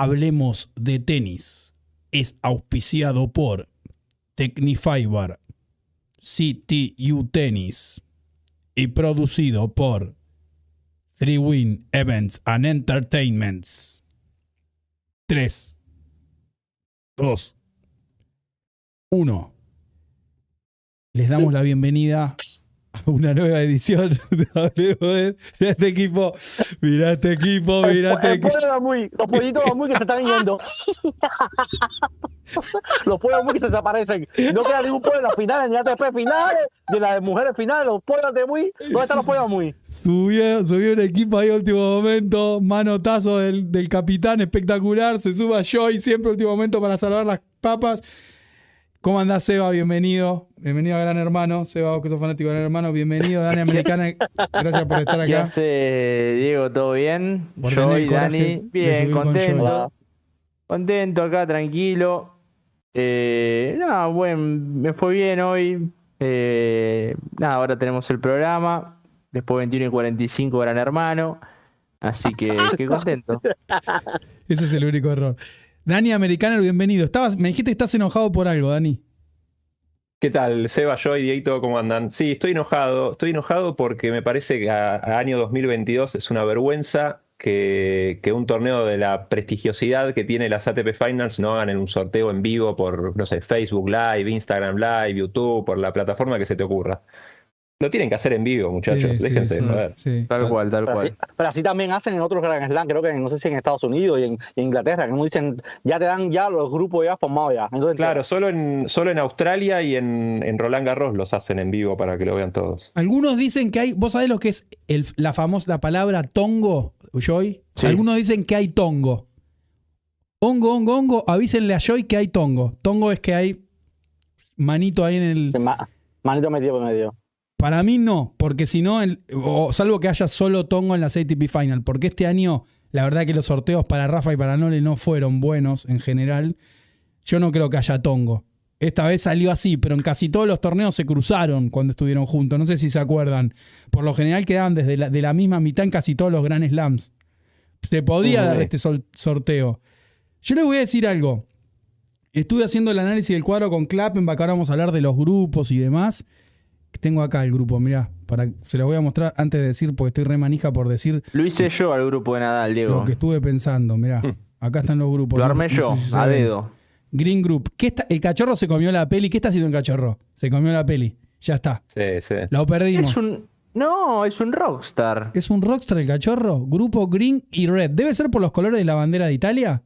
Hablemos de tenis es auspiciado por Technifiber, CTU Tennis y producido por Three Win Events and Entertainments. 3, 2, 1. Les damos la bienvenida una nueva edición de de Mirá este equipo, mirá este equipo, mirá este equipo. muy, los pollitos de muy que se están yendo. los de muy que se desaparecen. No queda ningún pollo en las finales, ni ATP finales, ni las mujeres finales. Los pollos de muy, ¿dónde están los de muy? Subió, subió un equipo ahí último momento. Manotazo del, del capitán, espectacular. Se suba Joy siempre último momento para salvar las papas. ¿Cómo andás, Seba? Bienvenido. Bienvenido a Gran Hermano. Seba, vos que sos fanático de Gran Hermano. Bienvenido, Dani Americana. Gracias por estar ¿Qué acá. hace Diego? ¿Todo bien? Yo y Dani, bien, contento. Contento acá, tranquilo. Eh, nada, buen, me fue bien hoy. Eh, nada, ahora tenemos el programa. Después 21 y 45 Gran Hermano. Así que, que contento. Ese es el único error. Dani Americana, bienvenido. Estabas, me dijiste que estás enojado por algo, Dani. ¿Qué tal? Seba, yo y Dieguito, ¿cómo andan? Sí, estoy enojado. Estoy enojado porque me parece que a, a año 2022 es una vergüenza que, que un torneo de la prestigiosidad que tiene las ATP Finals no hagan en un sorteo en vivo por, no sé, Facebook Live, Instagram Live, YouTube, por la plataforma que se te ocurra. Lo tienen que hacer en vivo, muchachos. Sí, Déjense sí, sí. Tal cual, tal Pero así, cual. pero así también hacen en otros Grand Slam, creo que en- no sé si en Estados Unidos y en, Inglaterra, que como dicen, ya te dan ya los grupos ya formados ya. Entonces, Claro, solo en, solo en Australia y en, en Roland Garros los hacen en vivo para que lo vean todos. Algunos dicen que hay. ¿Vos sabés lo que es el- la famosa la palabra tongo, Joy? Sí. Algunos dicen que hay tongo. Hongo, hongo, hongo, avísenle a Joy que hay tongo. Tongo es que hay manito ahí en el. ma- manito metido por medio. Para mí no, porque si no, el- o salvo que haya solo tongo en la ATP Final, porque este año la verdad que los sorteos para Rafa y para Nole no fueron buenos en general. Yo no creo que haya tongo. Esta vez salió así, pero en casi todos los torneos se cruzaron cuando estuvieron juntos. No sé si se acuerdan. Por lo general quedaban desde la, de la misma mitad en casi todos los Grand Slams. Se podía dar este sol- sorteo. Yo les voy a decir algo. Estuve haciendo el análisis del cuadro con Klappenbach, ahora vamos a hablar de los grupos y demás. Tengo acá el grupo, mirá, para, se los voy a mostrar antes de decir, porque estoy re manija por decir Lo hice yo al grupo de Nadal, Diego. lo que estuve pensando. Mirá, acá están los grupos. Lo No- armé no yo, sé si se a dedo. Green Group. ¿Qué está? El cachorro se comió la peli. ¿Qué está haciendo el cachorro? Se comió la peli. Ya está. Sí, sí. Lo perdimos. Es un. No, es un rockstar. ¿Es un rockstar el cachorro? Grupo Green y Red. ¿Debe ser por los colores de la bandera de Italia?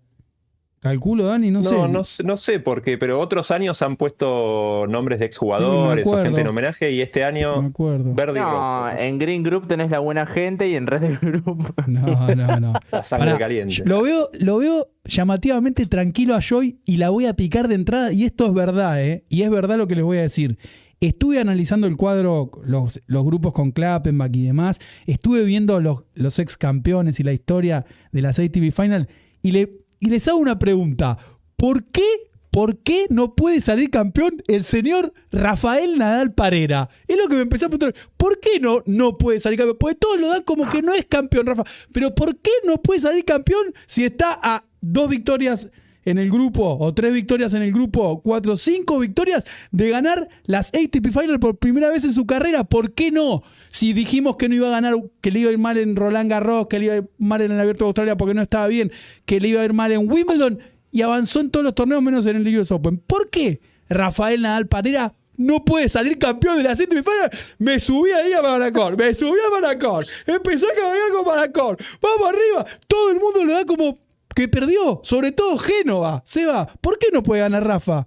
Calculo, Dani, no, No, sé. no, sé- no sé por qué, pero otros años han puesto nombres de Sí, exjugadores o acuerdo. gente en homenaje y este No año me acuerdo. verde y No, rojo. en Green Group tenés la buena gente y en Red Group. No, no, no. La sangre Pará, caliente. Lo veo, lo veo llamativamente tranquilo a Joy y la voy a picar de entrada. Y esto es verdad, ¿eh? Y es verdad lo que les voy a decir. Estuve analizando el cuadro, los, los grupos con Klappenbach y demás. Estuve viendo los, los ex campeones y la historia de las ATV Final. Y, le, y les hago una pregunta. ¿Por qué, ¿Por qué no puede salir campeón el señor Rafael Nadal Parera? Es lo que me empecé a preguntar. ¿Por qué no, no puede salir campeón? Porque todos lo dan como que no es campeón, Rafa. Pero ¿por qué no puede salir campeón si está a dos victorias en el grupo, o tres victorias en el grupo, cuatro, cinco victorias de ganar las ATP Final por primera vez en su carrera? ¿Por qué no? Si dijimos que no iba a ganar, que le iba a ir mal en Roland Garros, que le iba a ir mal en el Abierto de Australia porque no estaba bien, que le iba a ir mal en Wimbledon y avanzó en todos los torneos menos en el US Open. ¿Por qué Rafael Nadal Parera no puede salir campeón de la ATP Final? Me subí ahí a Maracor, me subí a Maracor, empecé a caminar con Maracor, vamos arriba, todo el mundo lo da como que perdió, sobre todo Génova. Seba, ¿por qué no puede ganar Rafa?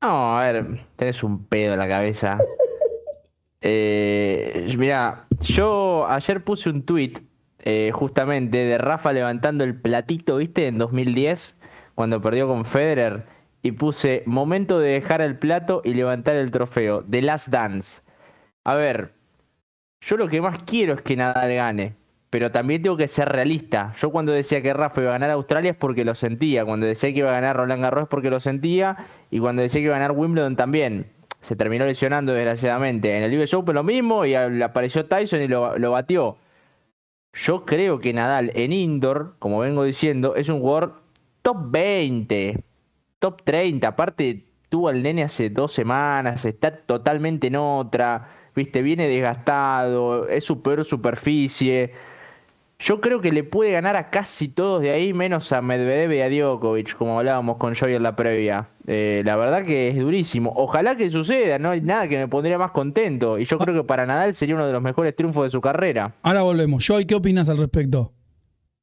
No, a ver, tenés un pedo en la cabeza. Eh, mira, yo ayer puse un tweet justamente de Rafa levantando el platito, ¿viste? En 2010, cuando perdió con Federer. Y puse momento de dejar el plato y levantar el trofeo. The Last Dance. A ver, yo lo que más quiero es que Nadal gane. Pero también tengo que ser realista. Yo cuando decía que Rafa iba a ganar Australia es porque lo sentía. Cuando decía que iba a ganar Roland Garros es porque lo sentía. Y cuando decía que iba a ganar Wimbledon también. Se terminó lesionando desgraciadamente. En el US Open lo mismo y apareció Tyson y lo, lo batió. Yo creo que Nadal en indoor, como vengo diciendo, es un jugador top 20, top 30. Aparte, tuvo al nene hace dos semanas, está totalmente en otra, viste, viene desgastado, es su peor superficie. Yo creo que le puede ganar a casi todos de ahí, menos a Medvedev y a Djokovic, como hablábamos con Joy en la previa. Eh, la verdad que es durísimo. Ojalá que suceda, no hay nada que me pondría más contento. Y yo creo que para Nadal sería uno de los mejores triunfos de su carrera. Ahora volvemos. Joy, ¿qué opinas al respecto?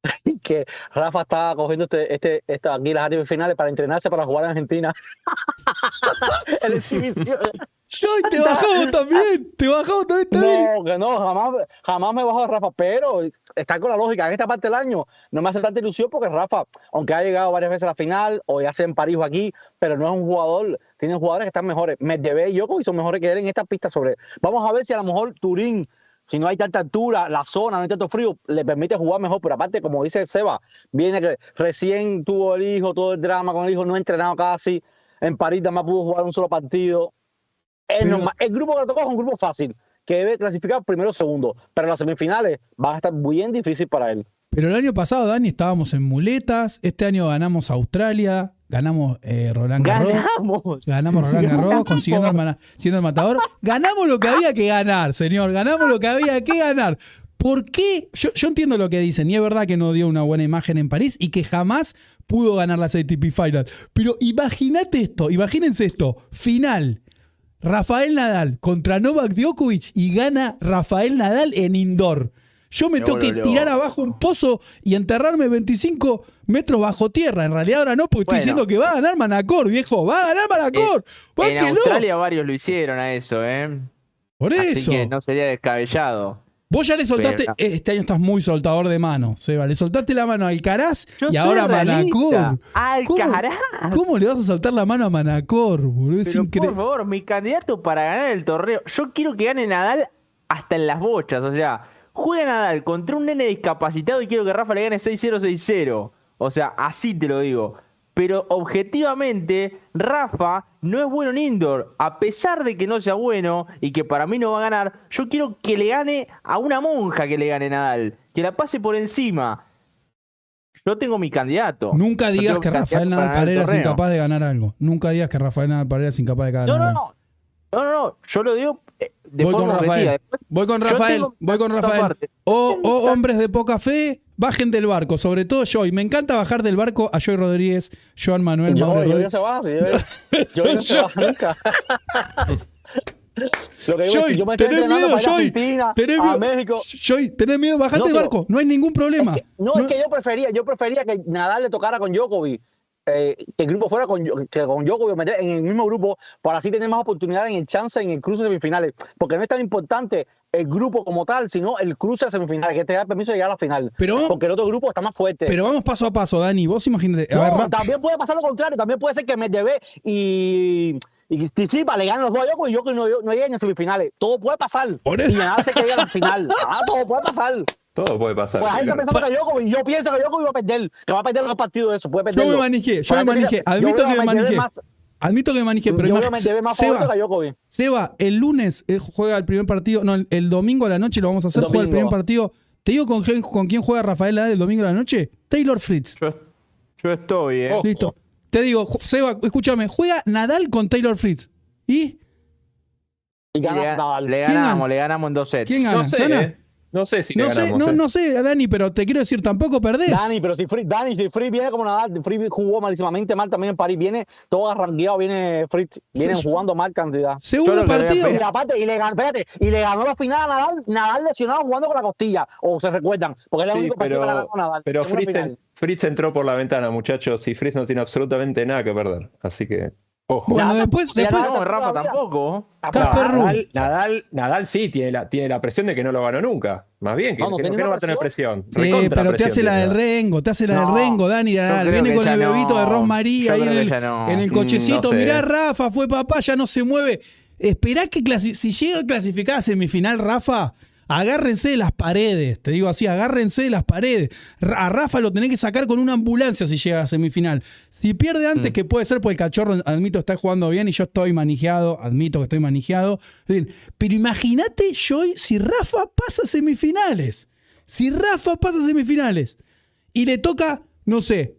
que Rafa está cogiendo este, este, esta, aquí las áreas finales para entrenarse para jugar en Argentina. El exhibición. Joy, te bajamos también. Te bajamos también. No, que no, jamás, jamás me bajo de Rafa, pero está con la lógica. En esta parte del año no me hace tanta ilusión porque Rafa, aunque ha llegado varias veces a la final, o ya sea en París o aquí, pero no es un jugador, tiene jugadores que están mejores. Medvedev y Djokovic son mejores que él en esta pista sobre. Vamos a ver si a lo mejor Turín, si no hay tanta altura, la zona, no hay tanto frío, le permite jugar mejor. Pero aparte, como dice Seba, viene que recién tuvo el hijo, todo el drama con el hijo, no ha entrenado casi. En París además pudo jugar un solo partido. Es Pero- normal. El grupo que le tocó es un grupo fácil, que debe clasificar primero o segundo. Pero las semifinales van a estar bien difícil para él. Pero el año pasado, Dani, estábamos en muletas. Este año ganamos Australia, ganamos eh, Roland Garros. ¡Ganamos! Ganamos Roland Garros, consiguiendo el, siendo el matador. Ganamos lo que había que ganar, señor. Ganamos lo que había que ganar. ¿Por qué? Yo, yo entiendo lo que dicen, y es verdad que no dio una buena imagen en París y que jamás pudo ganar la ATP Final. Pero imagínate esto, imagínense esto: final. Rafael Nadal contra Novak Djokovic y gana Rafael Nadal en indoor. Yo me Me tengo que tirar abajo un pozo y enterrarme 25 metros bajo tierra. En realidad ahora no, porque estoy diciendo que va a ganar Manacor, viejo. Va a ganar Manacor. En Báquelo. Australia varios lo hicieron a eso, ¿eh? Por Así eso. que no sería descabellado. Vos ya le soltaste, Pero- este año estás muy soltador de mano, Seba. Le soltaste la mano a Alcaraz Yo y ahora a. Manacor. ¿Cómo, Alcaraz. cómo le vas a soltar la mano a Manacor, boludo? Es por favor, mi candidato para ganar el torneo. Yo quiero que gane Nadal hasta en las bochas. O sea, juega Nadal contra un nene discapacitado y quiero que Rafa le gane 6-0, 6-0. O sea, así te lo digo. Pero objetivamente, Rafa no es bueno en indoor. A pesar de que no sea bueno y que para mí no va a ganar, yo quiero que le gane a una monja que le gane Nadal. Que la pase por encima. Yo tengo mi candidato. Nunca digas que Rafael Nadal Parera es incapaz de ganar algo. Nunca digas que Rafael Nadal Parera es incapaz de ganar No, no, algo. no. No, no, no. Yo lo digo eh, de Voy forma con Rafael. Después, Voy con Rafael. Voy con Rafael. O, o hombres de poca fe, bajen del barco. Sobre todo Joy. Me encanta bajar del barco a Joy Rodríguez, Joan Manuel Yo, Mauro yo, Rodríguez. yo se baja, sí, yo, yo no se baja nunca. Lo que digo es Joy, que yo me estoy tenés miedo, para ir a Joy. Tenés a miedo. México. Joy, tenés miedo, bajate No, del barco. No hay ningún problema. Es que- no, es que yo prefería, yo prefería que Nadal le tocara con Djokovic. Eh, que el grupo fuera con, que con Djokovic meter en el mismo grupo para así tener más oportunidades en el chance en el cruce de semifinales. Porque no es tan importante el grupo como tal sino el cruce de semifinales que te da permiso de llegar a la final. Pero porque el otro grupo está más fuerte. Pero vamos paso a paso, Dani. Vos imagínate. No, ver, también puede pasar lo contrario. También puede ser que Medvedev y y Tsitsipas le ganen los dos a Djokovic y Djokovic no, no lleguen a semifinales. Todo puede pasar. Y Nadal se quede a la final. Ah, todo puede pasar Todo puede pasar. pues la gente claro. pensando que Djokovic, yo pienso que Djokovic va a perder, que va a perder los partidos de eso, puede yo me manijé, yo Para me yo Admito que me más- Admito que me manijé, pero yo Medvedev más Seba, que Djokovic. Seba, el lunes eh, juega el primer partido. No, el, el domingo a la noche lo vamos a hacer. Juega el primer partido. ¿Te digo con, quién- con quién juega Rafael Nadal el domingo a la noche? Taylor Fritz. Yo, yo estoy, ¿eh? Ojo. Listo. Te digo, Seba, escúchame, juega Nadal con Taylor Fritz. ¿Y Y gana le, Nadal. le ¿Quién ganamos, gana? le ganamos en dos sets. quién gana? No sé, ¿Gana? eh. No sé si le No sé, ganamos. no, eh. no sé, Dani, pero te quiero decir, tampoco perdés. Dani, pero si Free, Dani, si Free viene como Nadal, Free jugó malísimamente mal también en París, viene todo arranqueado, viene Fritz, vienen Sí. jugando mal cantidad. Segundo partido. Y aparte, y le ganó, espérate, y le ganó la final a Nadal, Nadal lesionado jugando con la costilla, o se recuerdan, porque es el Sí, único partido que le pero, ganó a Nadal. pero Fritz, en- Fritz entró por la ventana, muchachos, y Fritz no tiene absolutamente nada que perder. Así que, ojo. Bueno, después, después. No, Rafa tampoco. Nadal, Nadal, Nadal sí tiene la, tiene la presión de que no lo ganó nunca. Más bien, que, No, que que va a tener presión. Sí, Recontra pero te presión hace la del. Rengo, te hace la del No, Rengo, Dani. Nadal. Viene con el no. bebito de Rosmaría Yo ahí en el, en el Mm, cochecito. no sé. Mirá, Rafa, fue papá, ya no se mueve. Esperá que si llega a clasificar a semifinal, Rafa, agárrense de las paredes. Te digo así, agárrense de las paredes. A Rafa lo tenés que sacar con una ambulancia si llega a semifinal. Si pierde antes, Mm. que puede ser porque el cachorro, admito, está jugando bien y yo estoy manijeado, admito que estoy manijeado. Pero imagínate, Joy, si Rafa pasa a semifinales. Si Rafa pasa a semifinales y le toca, no sé,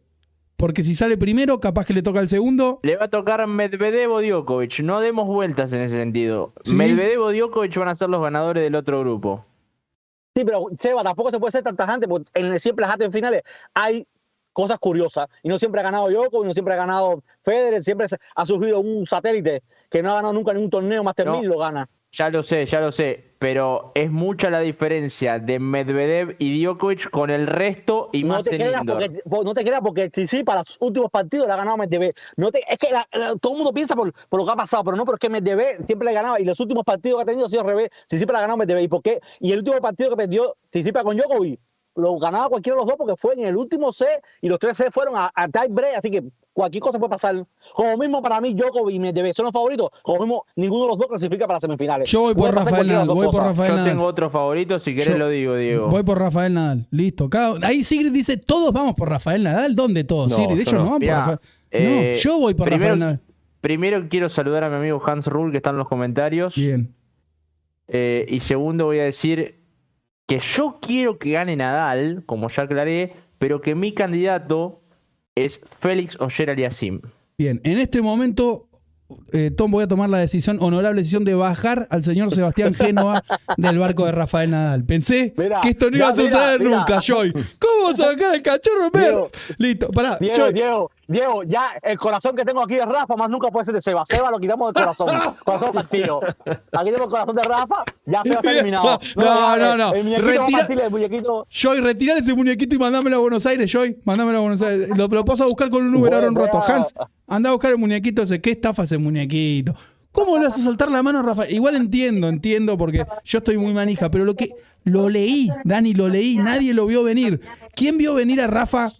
porque si sale primero, capaz que le toca el segundo. Le va a tocar Medvedev o Djokovic. No demos vueltas en ese sentido. Sí. Medvedev o Djokovic van a ser los ganadores del otro grupo. Sí, pero Seba, tampoco se puede ser tan tajante, porque en, siempre las en finales hay cosas curiosas. Y no siempre ha ganado Djokovic, no siempre ha ganado Federer, siempre ha surgido un satélite que no ha ganado nunca ningún torneo Master No. 1000 lo gana. Ya lo sé, ya lo sé. Pero es mucha la diferencia de Medvedev y Djokovic con el resto y No más te, creas porque, po- no te creas porque sí, para los últimos partidos le ha ganado Medvedev. No te, es que la- la- todo el mundo piensa por, por lo que ha pasado, pero no, pero es que Medvedev siempre le ganaba y los últimos partidos que ha tenido ha sido al revés. siempre le ha ganado Medvedev. ¿Y por qué? Y el último partido que perdió Tsitsipas con Djokovic lo ganaba cualquiera de los dos porque fue en el último set y los tres sets fueron a, a tie break, así que cualquier cosa puede pasar. Como mismo para mí Djokovic y Medvedev son los favoritos, como mismo ninguno de los dos clasifica para semifinales. Yo voy por Rafael Nadal. Voy por cosas. Rafael Yo Nadal. tengo otro favorito, si querés Yo- lo digo, Diego. Voy por Rafael Nadal. Listo. Cada- ahí Sigrid dice, todos vamos por Rafael Nadal. ¿Dónde todos? No, Sigrid, ellos no. no, van por Rafael. eh, no, yo voy por primero- Rafael Nadal. Primero quiero saludar a mi amigo Hans Rule que está en los comentarios. Bien. Eh, y segundo voy a decir que yo quiero que gane Nadal, como ya aclaré, pero que mi candidato es Félix Oyer Aliasim. Bien. En este momento, eh, Tom, voy a tomar la decisión, honorable decisión de bajar al señor Sebastián Génova del barco de Rafael Nadal. Pensé que esto no iba a suceder nunca, Joy. ¿Cómo sacar el cachorro, Diego? Listo, pará. Diego, Joy, Diego, Diego, ya el corazón que tengo aquí de Rafa más nunca puede ser de Seba. Seba lo quitamos del corazón. Corazón partido. Aquí tengo el corazón de Rafa, ya Seba está eliminado. No, no, el- no. El a Retira- partir el muñequito. Joy, retirar ese muñequito y mandámelo a Buenos Aires, Joy. Mándamelo a Buenos Aires. Lo, lo paso a buscar con un Uber voy a- Hans, anda a buscar el muñequito ese. ¿Qué estafa ese muñequito? ¿Cómo le hace soltar la mano a Rafael? Igual entiendo, entiendo, porque yo estoy muy manija, pero lo que lo leí, Dani, lo leí, nadie lo vio venir. ¿Quién vio venir a Rafa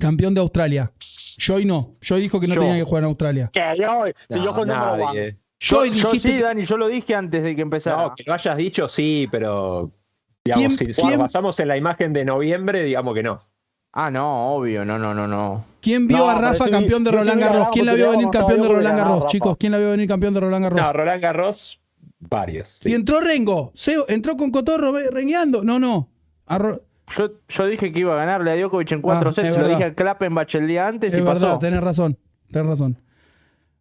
campeón de Australia? Joy no. Joy dijo que no Yo. tenía que jugar en Australia. Que yo, si yo No, con nadie. Joy yo dijiste sí, que- Dani, yo lo dije antes de que empezara. No, que lo hayas dicho, sí, pero digamos, ¿Quién- si, quién- nos basamos en la imagen de noviembre, digamos que no. Ah, no, obvio, no, no, no, no. ¿Quién vio No, a Rafa sí, campeón de sí Roland Garros? ¿Quién la vio venir campeón de Roland Garros, Rafa. chicos? ¿Quién la vio venir campeón de Roland Garros? No, Roland Garros, varios. sí. Si entró Rengo, Seo, entró con Cotorro rengueando. No, no. A Ro- Yo, yo dije que iba a ganarle a Djokovic en cuatro Ah, sets, se lo dije a Klappenbach el día antes es y verdad, pasó. tenés razón. Tenés razón.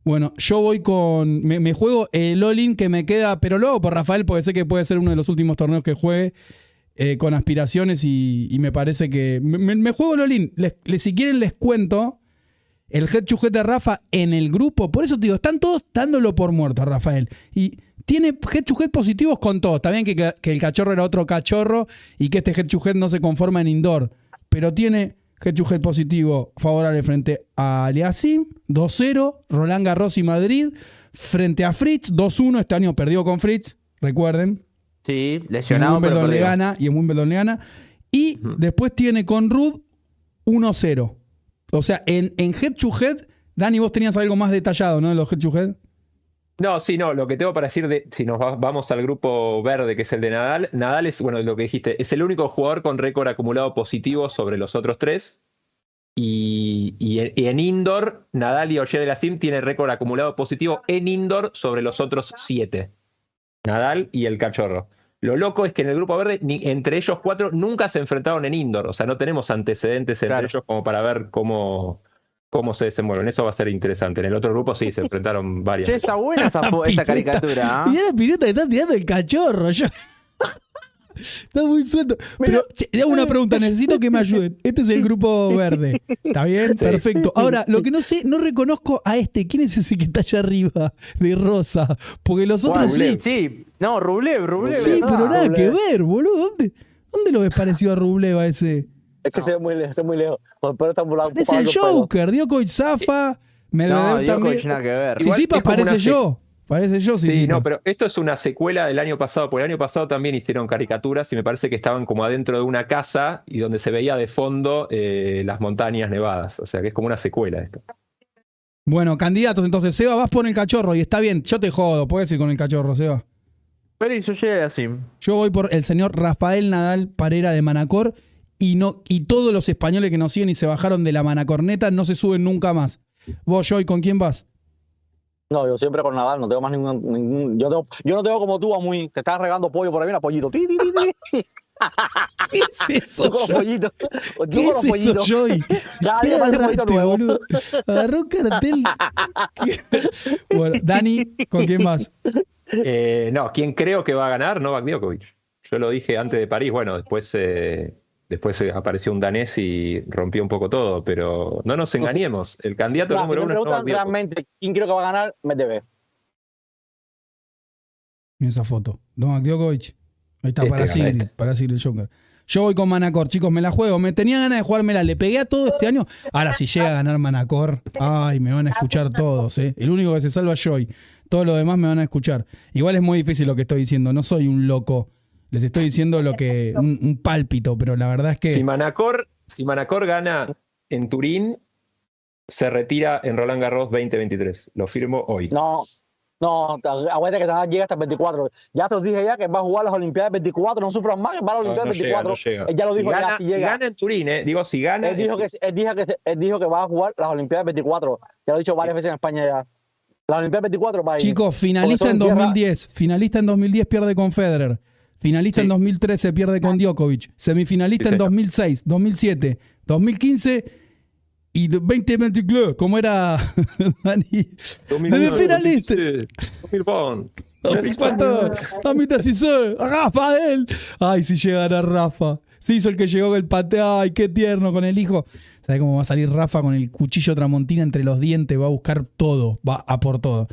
Bueno, yo voy con. Me, me juego el all-in que me queda, pero lo hago por Rafael porque sé que puede ser uno de los últimos torneos que juegue eh, con aspiraciones y, me parece que. Me, juego les- si quieren, les cuento el head de Rafa en el grupo. Por eso te digo, están todos dándolo por muerto Rafael. Y tiene head to positivos con todos. Está bien que, el cachorro era otro cachorro y que este head no se conforma en indoor. Pero tiene head to positivo favorable frente a Aliasim, 2-0. Roland Garros y Madrid. Frente a Fritz, 2-1. Este año perdió con Fritz, recuerden. Sí, Y en lesionado, pero Wimbledon le gana. Y en Wimbledon le gana. Y después tiene con Rud 1-0. O sea, en, en head to head, Dani, vos tenías algo más detallado, ¿no? De los head to head. No, sí, no, lo que tengo para decir, de, si nos va- vamos al grupo verde, que es el de Nadal, Nadal es, bueno, lo que dijiste, es el único jugador con récord acumulado positivo sobre los otros tres. Y, y en, y en indoor, Nadal y Oyer de la Sim tienen récord acumulado positivo en indoor sobre los otros siete. Nadal y el cachorro. Lo loco es que en el grupo verde, ni- entre ellos cuatro, nunca se enfrentaron en indoor. O sea, no tenemos antecedentes entre Claro. ellos como para ver cómo, cómo se desenvuelven. Eso va a ser interesante. En el otro grupo sí se enfrentaron varias. Che, está buena esa, esa caricatura. ¿ah? Mirá la pileta que está tirando el cachorro. yo- está muy suelto. Pero che, hago una pregunta, necesito que me ayuden. Este es el grupo verde. ¿Está bien? Perfecto. Ahora, lo que no sé, no reconozco a este. ¿Quién es ese que está allá arriba de rosa? Porque los otros sí. Rublev, sí, no, Rublev, Rublev. Sí, ¿verdad? pero nada que ver, boludo. ¿Dónde, dónde lo ves parecido a Rublev a ese? Es que se ve muy lejos, está muy lejos. Pero está poco Es el. Joker, Djokovic Zafa, No, Medvedev Djokovic también. nada que ver. Como una parece yo. Parece yo, sí, Sí, no, pero esto es una secuela del año pasado, porque el año pasado también hicieron caricaturas y me parece que estaban como adentro de una casa y donde se veía de fondo eh, las montañas nevadas. O sea que es como una secuela esto. Bueno, candidatos, entonces, Seba, vas por el cachorro y está bien, yo te jodo, puedes ir con el cachorro, Seba. Félix Oyer así. Yo voy por el señor Rafael Nadal Parera de Manacor y no y todos los españoles que nos siguen y se bajaron de la manacorneta no se suben nunca más. Vos, Joy, ¿con quién vas? No, yo siempre con Nadal, no tengo más ningún. ningún- yo, tengo- yo no tengo como tú, a muy. Te estás regando pollo por ahí, mira, pollito. Ti, ti, ti, ti. ¿Qué es eso, Tú con los pollitos. Tú ¿Qué con es los eso. Joy? Cada ¿Qué día parece un pollito agarraste, nuevo. boludo? Agarró un cartel. ¿Qué? Bueno, Dani, ¿con quién más? Eh, no, quien creo que va a ganar, Novak Djokovic. Yo lo dije antes de París, bueno, después, eh, después eh, apareció un danés y rompió un poco todo, pero no nos engañemos, el candidato Mira, si número me uno es Novak preguntan Djokovic. realmente quién creo que va a ganar, Medvedev. Mira esa foto. Novak Djokovic. Ahí está, Este para Sigrid, este. para Sigrid Joker. Yo voy con Manacor, chicos, me la juego. Me tenía ganas de jugármela, le pegué a todo este año. Ahora, si llega a ganar Manacor, ay, me van a escuchar todos, ¿eh? El único que se salva es Joy. Todos los demás me van a escuchar. Igual es muy difícil lo que estoy diciendo, no soy un loco. Les estoy diciendo lo que. un, un pálpito, pero la verdad es que. Si Manacor, si Manacor gana en Turín, se retira en Roland Garros 2023. Lo firmo hoy. No, no, aguanta que Nadal llega hasta el 24. Ya te os dije ya que va a jugar las Olimpiadas 24, no sufran más, que va a las Olimpiadas no llega, 24. no llega. Él ya lo Si dijo, ya gana, si si llega. gana en Turín, eh, digo, si gana. Él dijo, que, él, dijo que, él dijo que va a jugar las Olimpiadas 24. Ya lo he dicho varias veces en España ya. Las Olimpiadas 24 va a ir. Chicos, finalista en son tierra- 2010. Finalista en 2010 pierde con Federer. Finalista en Sí. 2013 pierde con Djokovic. Semifinalista Sí, en señor. 2006, 2007, 2015 y 2022. ¿Cómo era Dani? 2009, finalista. 2016, 2011. 2004, 2016. Rafael. Ay, si llegara Rafa. Se hizo el que llegó con el pate. Ay, qué tierno con el hijo. ¿Sabe cómo va a salir Rafa con el cuchillo tramontina entre los dientes? Va a buscar todo. Va a por todo.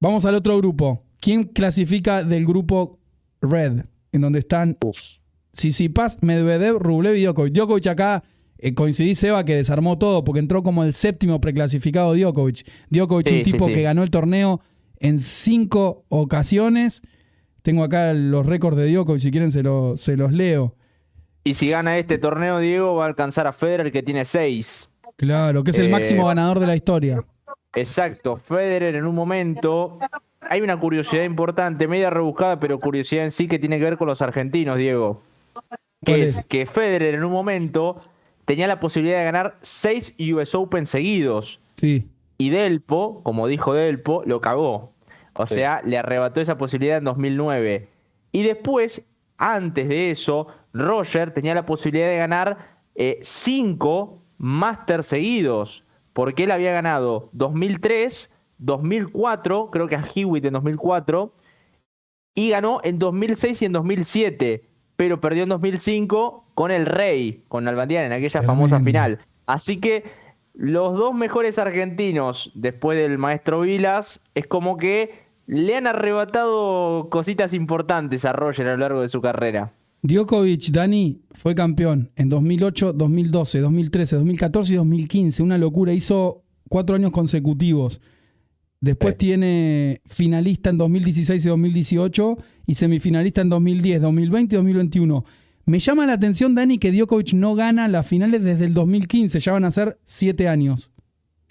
Vamos al otro grupo. ¿Quién clasifica del grupo Red? En donde están. Sisipas, Medvedev, Rublev y Djokovic. Djokovic acá eh, coincidí, Seba, que desarmó todo porque entró como el séptimo preclasificado Djokovic. Djokovic, Sí, un sí, tipo sí. que ganó el torneo en cinco ocasiones. Tengo acá los récords de Djokovic, si quieren se, lo- se los leo. Y si gana este torneo, Diego va a alcanzar a Federer, que tiene seis. Claro, que es el Eh, máximo ganador de la historia. Exacto, Federer en un momento. Hay una curiosidad importante, media rebuscada, pero curiosidad en sí que tiene que ver con los argentinos, Diego. ¿Cuál Que es es? que Federer en un momento tenía la posibilidad de ganar seis US Open seguidos. Sí. Y Delpo, como dijo Delpo, lo cagó. O Sí. sea, le arrebató esa posibilidad en 2009. Y después, antes de eso, Roger tenía la posibilidad de ganar eh, cinco Masters seguidos. Porque él había ganado 2003, 2004, creo que a Hewitt en 2004, y ganó en 2006 y en 2007, pero perdió en 2005 con el Rey, con Albandián en aquella famosa final. Así que los dos mejores argentinos después del maestro Vilas es como que le han arrebatado cositas importantes a Roger a lo largo de su carrera. Djokovic, Dani, fue campeón en 2008, 2012, 2013, 2014 y 2015. Una locura. Hizo cuatro años consecutivos. Después Sí. tiene finalista en 2016 y 2018 y semifinalista en 2010, 2020 y 2021. Me llama la atención, Dani, que Djokovic no gana las finales desde el 2015. Ya van a ser siete años.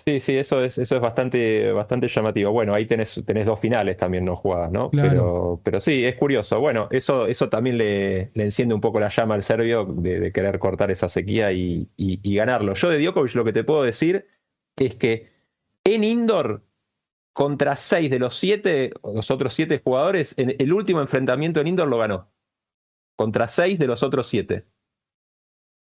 Sí, sí, eso es, eso es bastante, bastante llamativo. Bueno, ahí tenés, tenés dos finales también no jugadas, ¿no? Claro. Pero, pero sí, es curioso. Bueno, eso, eso también le, le enciende un poco la llama al serbio de, de querer cortar esa sequía y, y- y ganarlo. Yo de Djokovic lo que te puedo decir es que en indoor, contra seis de los siete, los otros siete jugadores, en el último enfrentamiento en indoor lo ganó. Contra seis de los otros siete.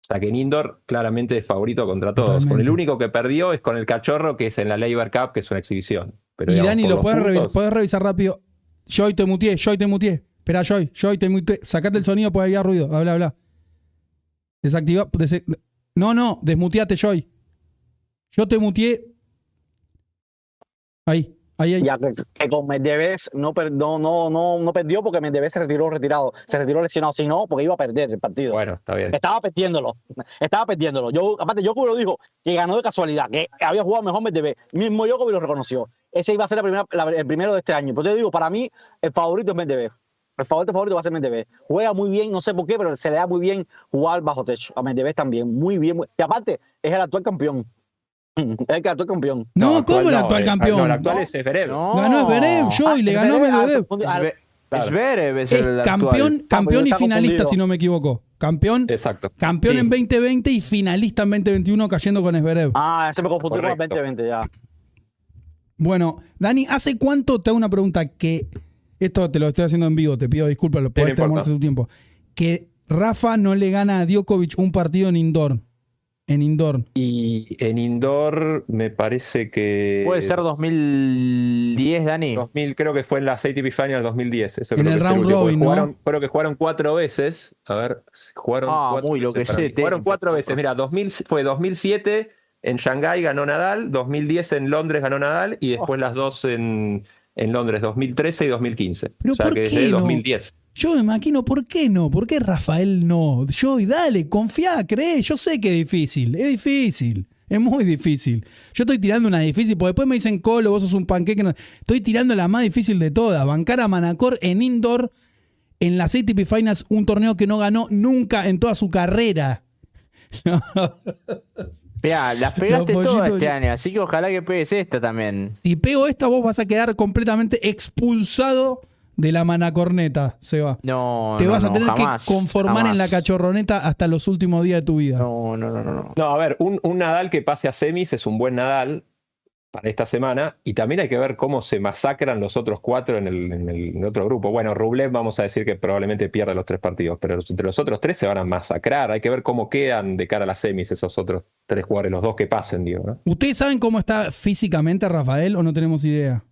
O sea que en indoor claramente es favorito contra todos. Con el único que perdió es con el cachorro, que es en la Labor Cup, que es una exhibición. Pero, y digamos, Dani, lo puedes, puntos- podés revisar rápido. Joy, te mutié, Joy, te mutié. Espera, Joy, Joy, te mutié. Sacate el sonido, puede haber ruido. Habla, habla. Desactiva. dese- no, no, desmuteate, Joy. Yo te mutié. Ahí, Ya que, que con Medvedev no, no, no, no, no perdió porque Medvedev se retiró retirado, se retiró lesionado, si no, porque iba a perder el partido. Bueno, está bien. Estaba perdiéndolo, estaba perdiéndolo. Yo, aparte, Djokovic lo dijo, que ganó de casualidad, que había jugado mejor Medvedev. Mismo Djokovic lo reconoció. Ese iba a ser la primera, la- el primero de este año. Pero te digo, para mí, el favorito es Medvedev. El favorito favorito va a ser Medvedev. Juega muy bien, no sé por qué, pero se le da muy bien jugar bajo techo. A Medvedev también, muy bien. muy- Y aparte, es el actual campeón. Es el actual campeón. No, ¿cómo el actual campeón? No, el actual es Zverev. No. Ganó Zverev, Joy, le ganó Medvedev, ah. Zverev es Es el actual. campeón, campeón y finalista, si no me equivoco. Campeón, Exacto. campeón Sí. en 2020 y finalista en 2021 cayendo con Esberev. Ah, se me confundió con el Correcto. 2020 ya. Bueno, Dani, ¿hace cuánto te hago una pregunta que esto te lo estoy haciendo en vivo, te pido disculpas, lo podés tomarte tu tiempo. Que Rafa no le gana a Djokovic un partido en indoor. En indoor. Y en indoor me parece que... Puede ser 2010, Dani. 2000, creo que fue en las ATP Finals 2010. Eso En creo el que es round robin, ¿no? jugaron- creo que jugaron cuatro veces. A ver, jugaron Ah, cuatro muy lo veces que para sé. Jugaron cuatro veces. Mira, 2000, fue 2007 en Shanghái ganó Nadal, 2010 en Londres ganó Nadal y después las dos en, en Londres, 2013 y 2015. Pero o sea ¿por que qué desde no? 2010. Yo me imagino, ¿por qué no? ¿Por qué Rafael no? Yo, y dale, confía, cree. Yo sé que es difícil, es difícil. Es muy difícil. Yo estoy tirando una difícil, porque después me dicen, Colo, vos sos un panqueque. no". Estoy tirando la más difícil de todas. Bancar a Manacor en indoor en las ATP Finals, un torneo que no ganó nunca en toda su carrera. Mirá, las pegaste todas este año, así que ojalá que pegues esta también. si pego esta, vos vas a quedar completamente expulsado de la manacorneta, Seba. No, Te no, vas a no, tener jamás, que conformar en la cachorroneta hasta los últimos días de tu vida. No, no, no, no, no. A ver, un, un Nadal que pase a semis es un buen Nadal para esta semana y también hay que ver cómo se masacran los otros cuatro en el, en el- en otro grupo. Bueno, Rublev vamos a decir que probablemente pierda los tres partidos, pero los- entre los otros tres se van a masacrar. Hay que ver cómo quedan de cara a las semis esos otros tres jugadores, los dos que pasen, digo, ¿no? ¿Ustedes saben cómo está físicamente Rafael o no tenemos idea?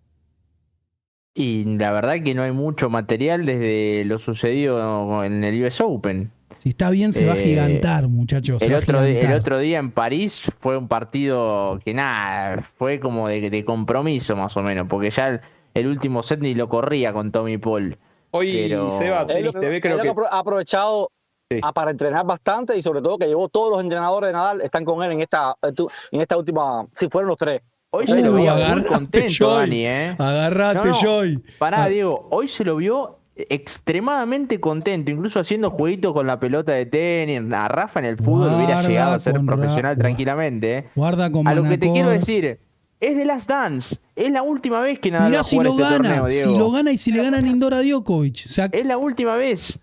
Y la verdad que no hay mucho material desde lo sucedido en el US Open. Si está bien, se va a Eh, gigantar, muchachos. El otro, el día en París fue un partido que nada, fue como de, de compromiso más o menos, porque ya el, el último set ni lo corría con Tommy Paul. Hoy, Pero- Seba, TV él creo que... ha aprovechado Sí. ah, para entrenar bastante y sobre todo que llevó todos los entrenadores de Nadal están con él en esta en esta última si fueron los tres Hoy se lo veía muy agarrate, contento, Joy. Dani, ¿eh? Agarrate, No, no. Joy. Pará, Ah. Diego, hoy se lo vio extremadamente contento, incluso haciendo jueguitos con la pelota de tenis. A Rafa en el fútbol hubiera llegado a ser profesional tranquilamente. ¿eh? Guarda con A lo que te quiero decir, es de Last Dance. Es la última vez que Nadal va Mirá si lo este gana. torneo, si lo gana y si le gana en Indoor a Djokovic. O sea, Es la última vez.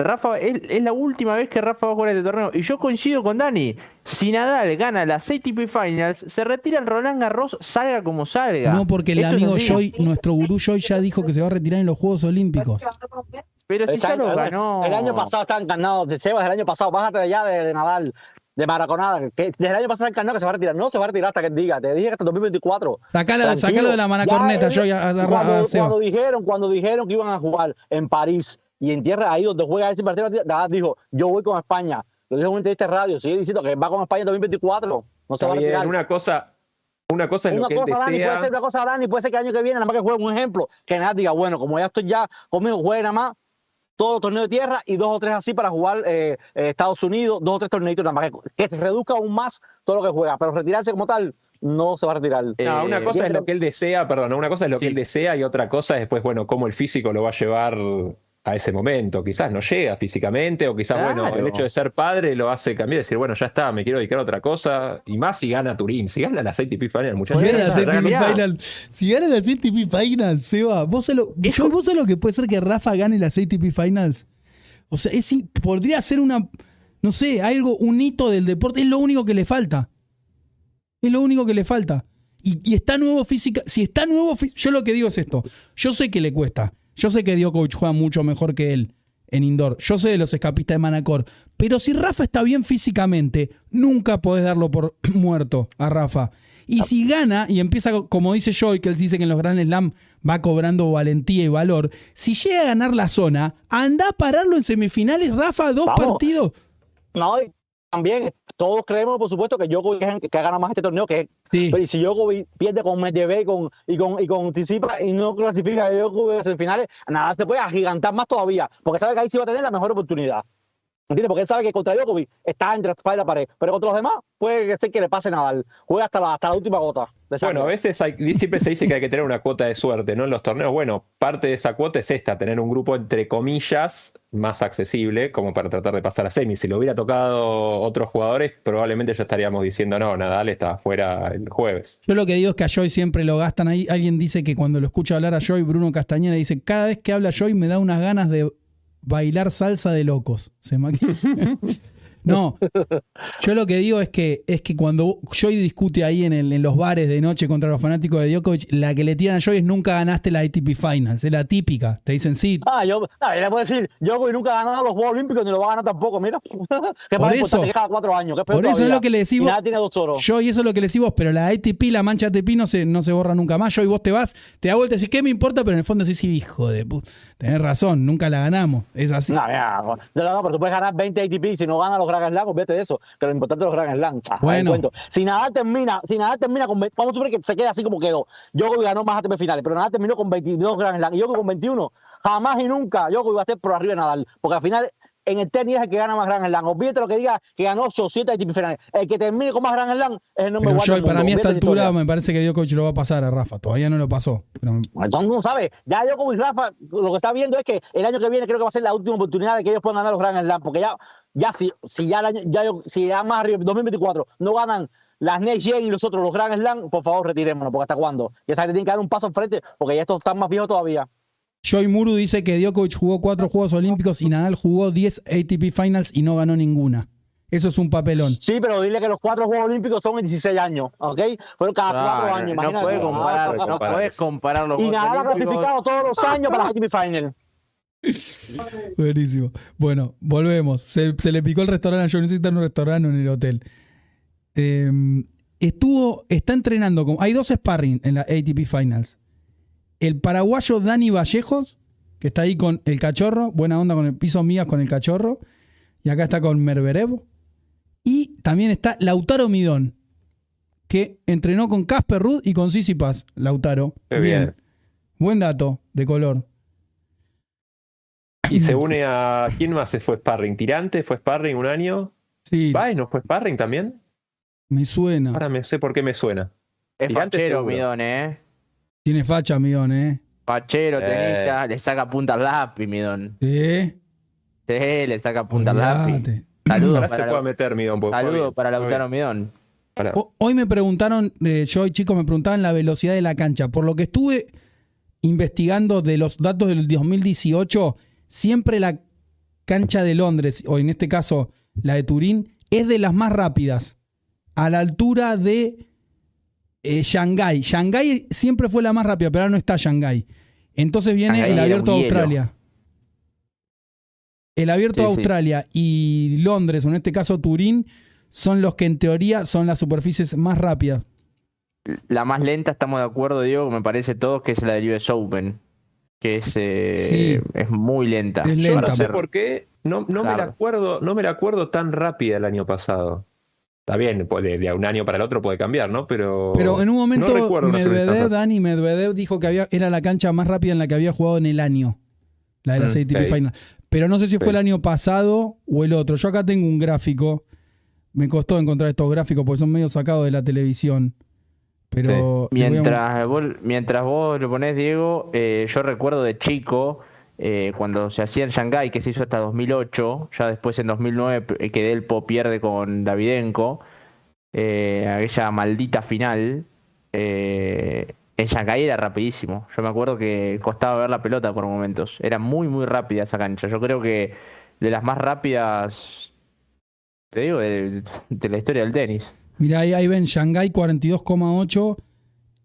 Rafa, es, es la última vez que Rafa va a jugar este torneo. Y yo coincido con Dani. Si Nadal gana las ATP Finals, se retira el Roland Garros, salga como salga. no porque el Esto amigo. Joy, nuestro gurú Joy, ya dijo que se va a retirar en los Juegos Olímpicos. Pero si ya lo el- ganó. el año pasado estaban ganados de Sebas el año pasado bájate de allá de, de Nadal de Maraconada que desde el año pasado están ganados que se va a retirar no se va a retirar hasta que diga te dije que hasta 2024 Sacala, Tranquilo. sacalo de la manacorneta, Ya, Joy, él- a, a- a- a cuando, Seba. cuando dijeron cuando dijeron que iban a jugar en París y en tierra ahí donde juega ese partido Nadal dijo yo voy con España lo dijo en de radio sigue diciendo que va con España en 2024 no se va a retirar. una cosa, una cosa es lo una que él cosa, Dani, puede ser una cosa, Dani, puede ser que el año que viene, nada más que juegue un ejemplo, que nada diga, bueno, como ya estoy ya conmigo, juegue nada más todos los torneos de tierra y dos o tres así para jugar eh, eh, Estados Unidos, dos o tres torneitos nada más, que, que se reduzca aún más todo lo que juega, pero retirarse como tal, no se va a retirar. Eh, No, una cosa es lo que él desea, perdón, una cosa es lo que él desea y otra cosa es después, bueno, cómo el físico lo va a llevar a ese momento. Quizás no llega físicamente o quizás, bueno, el hecho de ser padre lo hace cambiar y decir, bueno, ya está, me quiero dedicar a otra cosa. Y más si gana Turín, si gana las ATP Finals, Si muchachos. gana la ATP. Final, si gana las ATP Finals, Seba, vos sabés lo, co- ¿vos sabés lo que puede ser que Rafa gane las ATP Finals? O sea, es, podría ser una, no sé, algo, un hito del deporte, es lo único que le falta. Es lo único que le falta. Y, y está nuevo física, si está nuevo, yo lo que digo es esto, yo sé que le cuesta, yo sé que Djokovic juega mucho mejor que él en indoor, yo sé de los escapistas de Manacor, pero si Rafa está bien físicamente, nunca podés darlo por muerto a Rafa. Y si gana y empieza, como dice Joy, que él dice que en los Grand Slam va cobrando valentía y valor, si llega a ganar la zona, anda a pararlo en semifinales, Rafa, dos Vamos. partidos. No, también todos creemos, por supuesto, que Djokovic es el que ha ganado más este torneo, que Sí. Pero y si Djokovic pierde con Medvedev y con, y con, y con Tsitsipas y no clasifica a Djokovic a semifinales, nada se puede agigantar más todavía, porque sabe que ahí sí va a tener la mejor oportunidad. ¿Entiendes? Porque él sabe que contra Djokovic está entre la espalda y la pared, pero contra los demás puede ser que le pase Nadal. Juega hasta la, hasta la última gota. de. Bueno, a veces hay- siempre se dice que hay que tener una cuota de suerte, ¿no? En los torneos, bueno, parte de esa cuota es esta, tener un grupo entre comillas más accesible, como para tratar de pasar a semis. Si lo hubiera tocado otros jugadores, probablemente ya estaríamos diciendo, no, Nadal está fuera el jueves. Yo lo que digo es que a Joy siempre lo gastan ahí. Alguien dice que cuando lo escucha hablar a Joy, Bruno Castañeda dice, cada vez que habla Joy me da unas ganas de bailar salsa de locos. Se imagina. No, yo lo que digo es que es que cuando Joy discute ahí en, el- en los bares de noche contra los fanáticos de Djokovic, la que le tiran a Joy es nunca ganaste la ATP Finals, es la típica. Te dicen sí. Ah, yo, yo le puedo decir, Djokovic nunca ha ganado los Juegos Olímpicos ni lo va a ganar tampoco, mira. que Por eso- que cada cuatro años. que por eso es lo que le decís Y vos. nada, tiene dos toros. Yo, y eso es lo que le decís vos, pero la ATP, la mancha ATP no se, no se borra nunca más. Yo y vos te vas, te da vuelta y decís, ¿qué me importa? Pero en el fondo decís, sí, hijo de puta. Tenés razón, nunca la ganamos. Es así. No, mira, no, no, no, pero tú puedes ganar 20 ATP si no ganas los Grand Slam, olvídate de eso. Que lo importante es los Grand Slam. Ah, Bueno. Si nada termina, si nada termina con 20, vamos a suponer que se queda así como quedó. Djokovic ganó más ATP finales, pero nada terminó con 22 Grand Slam. Y Djokovic con 21, jamás y nunca Djokovic va a estar por arriba de Nadal. Porque al final, en el tenis es el que gana más Grand Slam. Olvídate lo que diga que ganó 8 o 7 ATP finales. El que termine con más Grand Slam es el yo, del para mundo. mí a esta altura historia. me parece que Djokovic lo va a pasar a Rafa. Todavía no lo pasó. Pero Entonces no sabe. Ya Djokovic y Rafa, lo que está viendo es que el año que viene creo que va a ser la última oportunidad de que ellos puedan ganar los Grand Slam, porque ya, ya si, si ya el año, ya, si ya más arriba, 2024, no ganan las Next Gen y los otros los Grand Slam, por favor retirémonos, porque hasta cuándo. Ya saben que tienen que dar un paso al frente, porque ya estos están más viejos todavía. Joy Muru dice que Djokovic jugó cuatro Juegos Olímpicos y Nadal jugó 10 ATP Finals y no ganó ninguna. Eso es un papelón. Sí, pero dile que los cuatro Juegos Olímpicos son en 16 años, ¿ok? Fueron cada Claro, cuatro años, no imagínate. puedes comparar, no no puedes comparar los y Juegos nada ha clasificado todos los años para las ATP Final. Buenísimo. Bueno, volvemos. Se, se le picó el restaurante. No está en un restaurante en el hotel. Eh, estuvo, está entrenando. Con, hay dos sparring en la ATP Finals. El paraguayo Dani Vallejos, que está ahí con el cachorro. Buena onda con el piso mías con el cachorro. Y acá está con Merverev. Y también está Lautaro Midón, que entrenó con Casper Ruud y con Paz Lautaro. Qué bien. Buen dato de color. Y se une a. ¿Quién más se fue Sparring? ¿Tirante fue Sparring un año? Sí, ¿Baez no fue Sparring también? me suena. Ahora me sé por qué me suena. Es Tirante fachero. Midón, ¿eh? Tiene facha, Midón, ¿eh? Fachero, Eh. tenista, le saca punta al lápiz, Midón. ¿Eh? Sí, le saca punta al lápiz. Saludos Ahora se para, puede Lau- meter, Midón. porque fue saludos bien, para Lautaro bien. Midón. Para- Ho- Hoy me preguntaron, eh, yo y chicos me preguntaban la velocidad de la cancha. Por lo que estuve investigando de los datos del 2018, siempre la cancha de Londres, o en este caso la de Turín, es de las más rápidas. A la altura de eh, Shanghái. Shanghái siempre fue la más rápida, pero ahora no está Shanghái. Entonces viene Shanghái el abierto de. Australia. El abierto de Sí, sí. Australia y Londres, o en este caso Turín, son los que en teoría son las superficies más rápidas. La más lenta, estamos de acuerdo, Diego, me parece todos, que es la del US Open. Que es, eh, Sí. es muy lenta. Es Yo no sé por qué. No, no me la acuerdo, no me la acuerdo tan rápida el año pasado. Está bien, puede- de un año para el otro puede cambiar, ¿no? Pero. Pero en un momento no Medvedev. Dani Medvedev dijo que había, era la cancha más rápida en la que había jugado en el año. La de las Mm, ATP ok. Final. Pero no sé si fue el año pasado o el otro. Yo acá tengo un gráfico. Me costó encontrar estos gráficos porque son medio sacados de la televisión. Pero a- Mientras vos, mientras vos lo ponés, Diego, eh, yo recuerdo de chico, eh, cuando se hacía en Shanghái, que se hizo hasta 2008, ya después en 2009 eh, que Delpo pierde con Davidenko, eh, aquella maldita final, eh, en Shanghái era rapidísimo. Yo me acuerdo que costaba ver la pelota por momentos. Era muy, muy rápida esa cancha. Yo creo que de las más rápidas, te digo, de, de la historia del tenis. Mirá, ahí, ahí ven Shanghai 42,8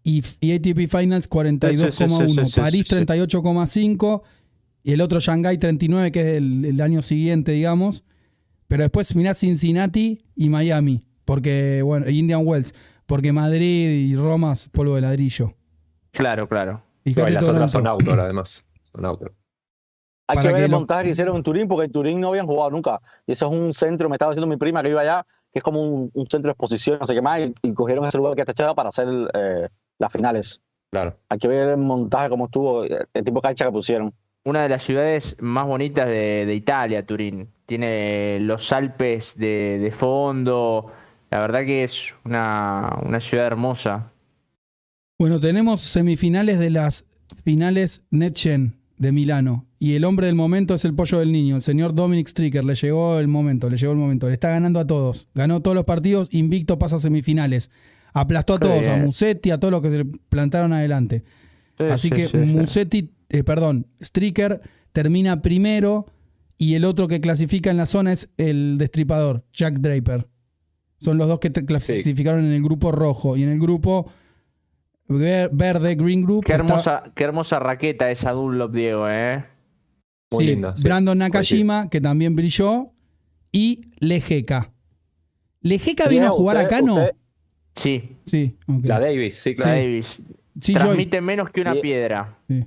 y, y ATP Finals 42,1. Sí, sí, sí, sí, sí, París sí, sí. 38,5 y el otro Shanghai 39, que es el, el año siguiente, digamos. Pero después mirá Cincinnati y Miami, porque, bueno, Indian Wells, porque Madrid y Roma es polvo de ladrillo. Claro, claro. No, y las otras son outdoor, además. Son outdoor. Hay que ver que el lo- montaje que hicieron en Turín, porque en Turín no habían jugado nunca. Y eso es un centro, me estaba diciendo mi prima que iba allá, que es como un, un centro de exposición, no sé qué más, y, y cogieron ese lugar que está echado para hacer eh, las finales. Claro. Hay que ver el montaje, cómo estuvo, el tipo de cancha que pusieron. Una de las ciudades más bonitas de, de Italia, Turín. Tiene los Alpes de, de fondo. La verdad que es una, una ciudad hermosa. Bueno, tenemos semifinales de las finales NetGen de Milano. Y el hombre del momento es el pollo del niño, el señor Dominic Stricker. Le llegó el momento, le llegó el momento. Le está ganando a todos. Ganó todos los partidos, invicto pasa a semifinales. Aplastó a todos, a. Musetti, a todos los que se plantaron adelante. Sí, Así sí, que sí. Musetti, eh, perdón, Stricker termina primero y el otro que clasifica en la zona es el destripador, Jack Draper. Son los dos que clasificaron en el grupo rojo y en el grupo ver- verde, Green Group. Qué está- hermosa, qué hermosa raqueta esa Dunlop, Diego, ¿eh? Muy sí, linda, sí. Brandon Nakajima, que también brilló, y Lejeca. ¿Lejeca vino a jugar usted- acá, no? Sí, ok. La Davis, sí, La claro. Davis. Sí. Transmite menos que una piedra. Sí.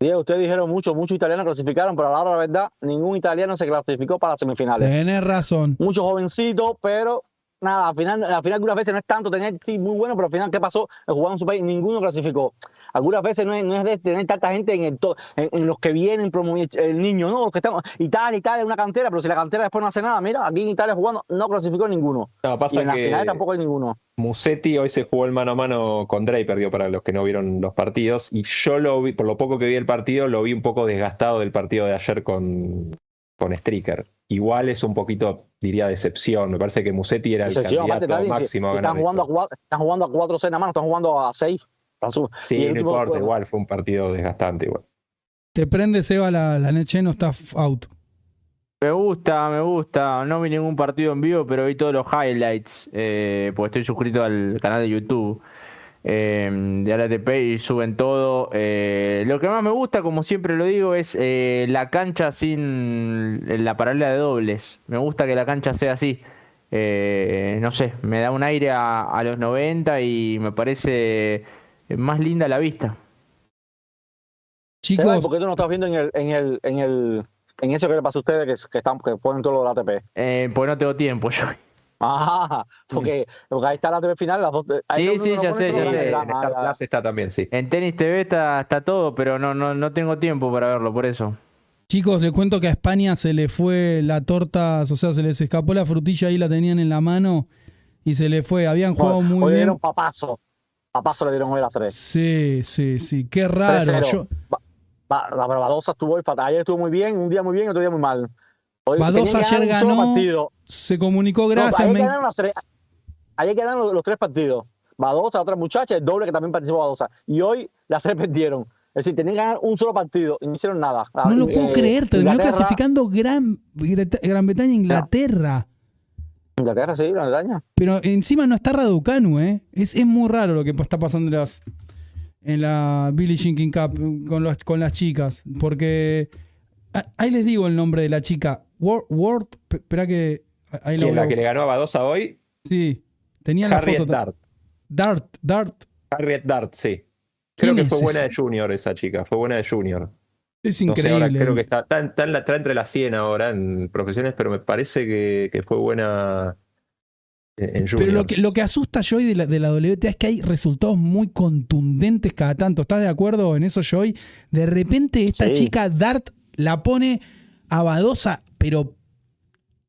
Diego, ustedes dijeron mucho, muchos italianos clasificaron, pero a la hora de la verdad, ningún italiano se clasificó para las semifinales. Tenés razón. Muchos jovencitos, pero nada, al final, al final algunas veces no es tanto tener sí, muy bueno, pero al final, ¿qué pasó? Jugaron en su país, ninguno clasificó. Algunas veces no es, no es de tener tanta gente en, el to- en, en los que vienen promoviendo el niño, no, los que estamos, Italia, Italia una cantera, pero si la cantera después no hace nada, mira, aquí en Italia jugando no clasificó ninguno. No, Y pasa en las que finales tampoco hay ninguno. Musetti hoy se jugó el mano a mano con Draper, digo, para los que no vieron los partidos. Y yo lo vi, por lo poco que vi el partido, lo vi un poco desgastado del partido de ayer con, con Stricker. Igual es un poquito, diría, decepción. Me parece que Musetti era el candidato si- máximo si a ganar están, jugando a cuatro, están jugando a cuatro seis nada más, no están jugando a seis. Sí, el no importa, igual fue un partido desgastante. Igual. Te prende, Seba, la, la Neche no está out. Me gusta, me gusta. No vi ningún partido en vivo, pero vi todos los highlights. Eh, porque estoy suscrito al canal de YouTube eh, de ALATP y suben todo. Eh, lo que más me gusta, como siempre lo digo, es eh, la cancha sin la paralela de dobles. Me gusta que la cancha sea así. Eh, no sé, me da un aire a, a los 90 y me parece más linda la vista. Chicos, ¿Por qué tú no estás viendo en el, en el, en el, en eso que le pasa a ustedes que, que están, que ponen todo lo del ATP? Eh, porque no tengo tiempo yo. Ah, porque, porque ahí está la ATP final, las dos. ahí Sí, sí, ya sé, ya sé. En Star la- Plus está también, sí. En Tenis TV está, está todo, pero no, no, no tengo tiempo para verlo, por eso. chicos, les cuento que a España se le fue la torta, o sea, se les escapó la frutilla ahí, la tenían en la mano y se le fue. Habían jugado Hoy muy le bien. dieron papazo. Papazo le dieron hoy a las tres. Sí, sí, sí. Qué raro. 3-0. Yo, Ba- Ba- La Barbadosa estuvo hoy fatal. Ayer estuvo muy bien, un día muy bien y otro día muy mal. Badosa ayer ganó. se comunicó No, gracias. ayer me- ganaron las tres. Ayer los, los tres partidos. Badosa, otra muchacha, el doble que también participó Badosa. Y hoy las tres perdieron. Es decir, tenían que ganar un solo partido y no hicieron nada. No lo puedo creer, terminó clasificando Gran, Gran Bretaña e Inglaterra. Inglaterra, sí, Gran Bretaña. Pero encima no está Raducanu, ¿eh? Es, es muy raro lo que está pasando en, las, en la Billie Jean King Cup con, los- con las chicas. Porque. Ah, Ahí les digo el nombre de la chica. Word. Word espera que. Ahí ¿Quién, la que le ganó a Badosa hoy? Sí. Tenía la foto. Dart. Dart. Dart. Harriet Dart, sí. Creo ¿Quién que fue buena de Junior esa chica, fue buena de Junior. Es No sé, increíble. ahora creo que está, está, está en la- está entre las 100 ahora en profesiones, pero me parece que, que fue buena en, en Pero lo que, lo que asusta Joy de la, de la WTA es que hay resultados muy contundentes cada tanto. ¿Estás de acuerdo en eso, Joy? De repente esta Sí. chica Dart la pone a Badosa, pero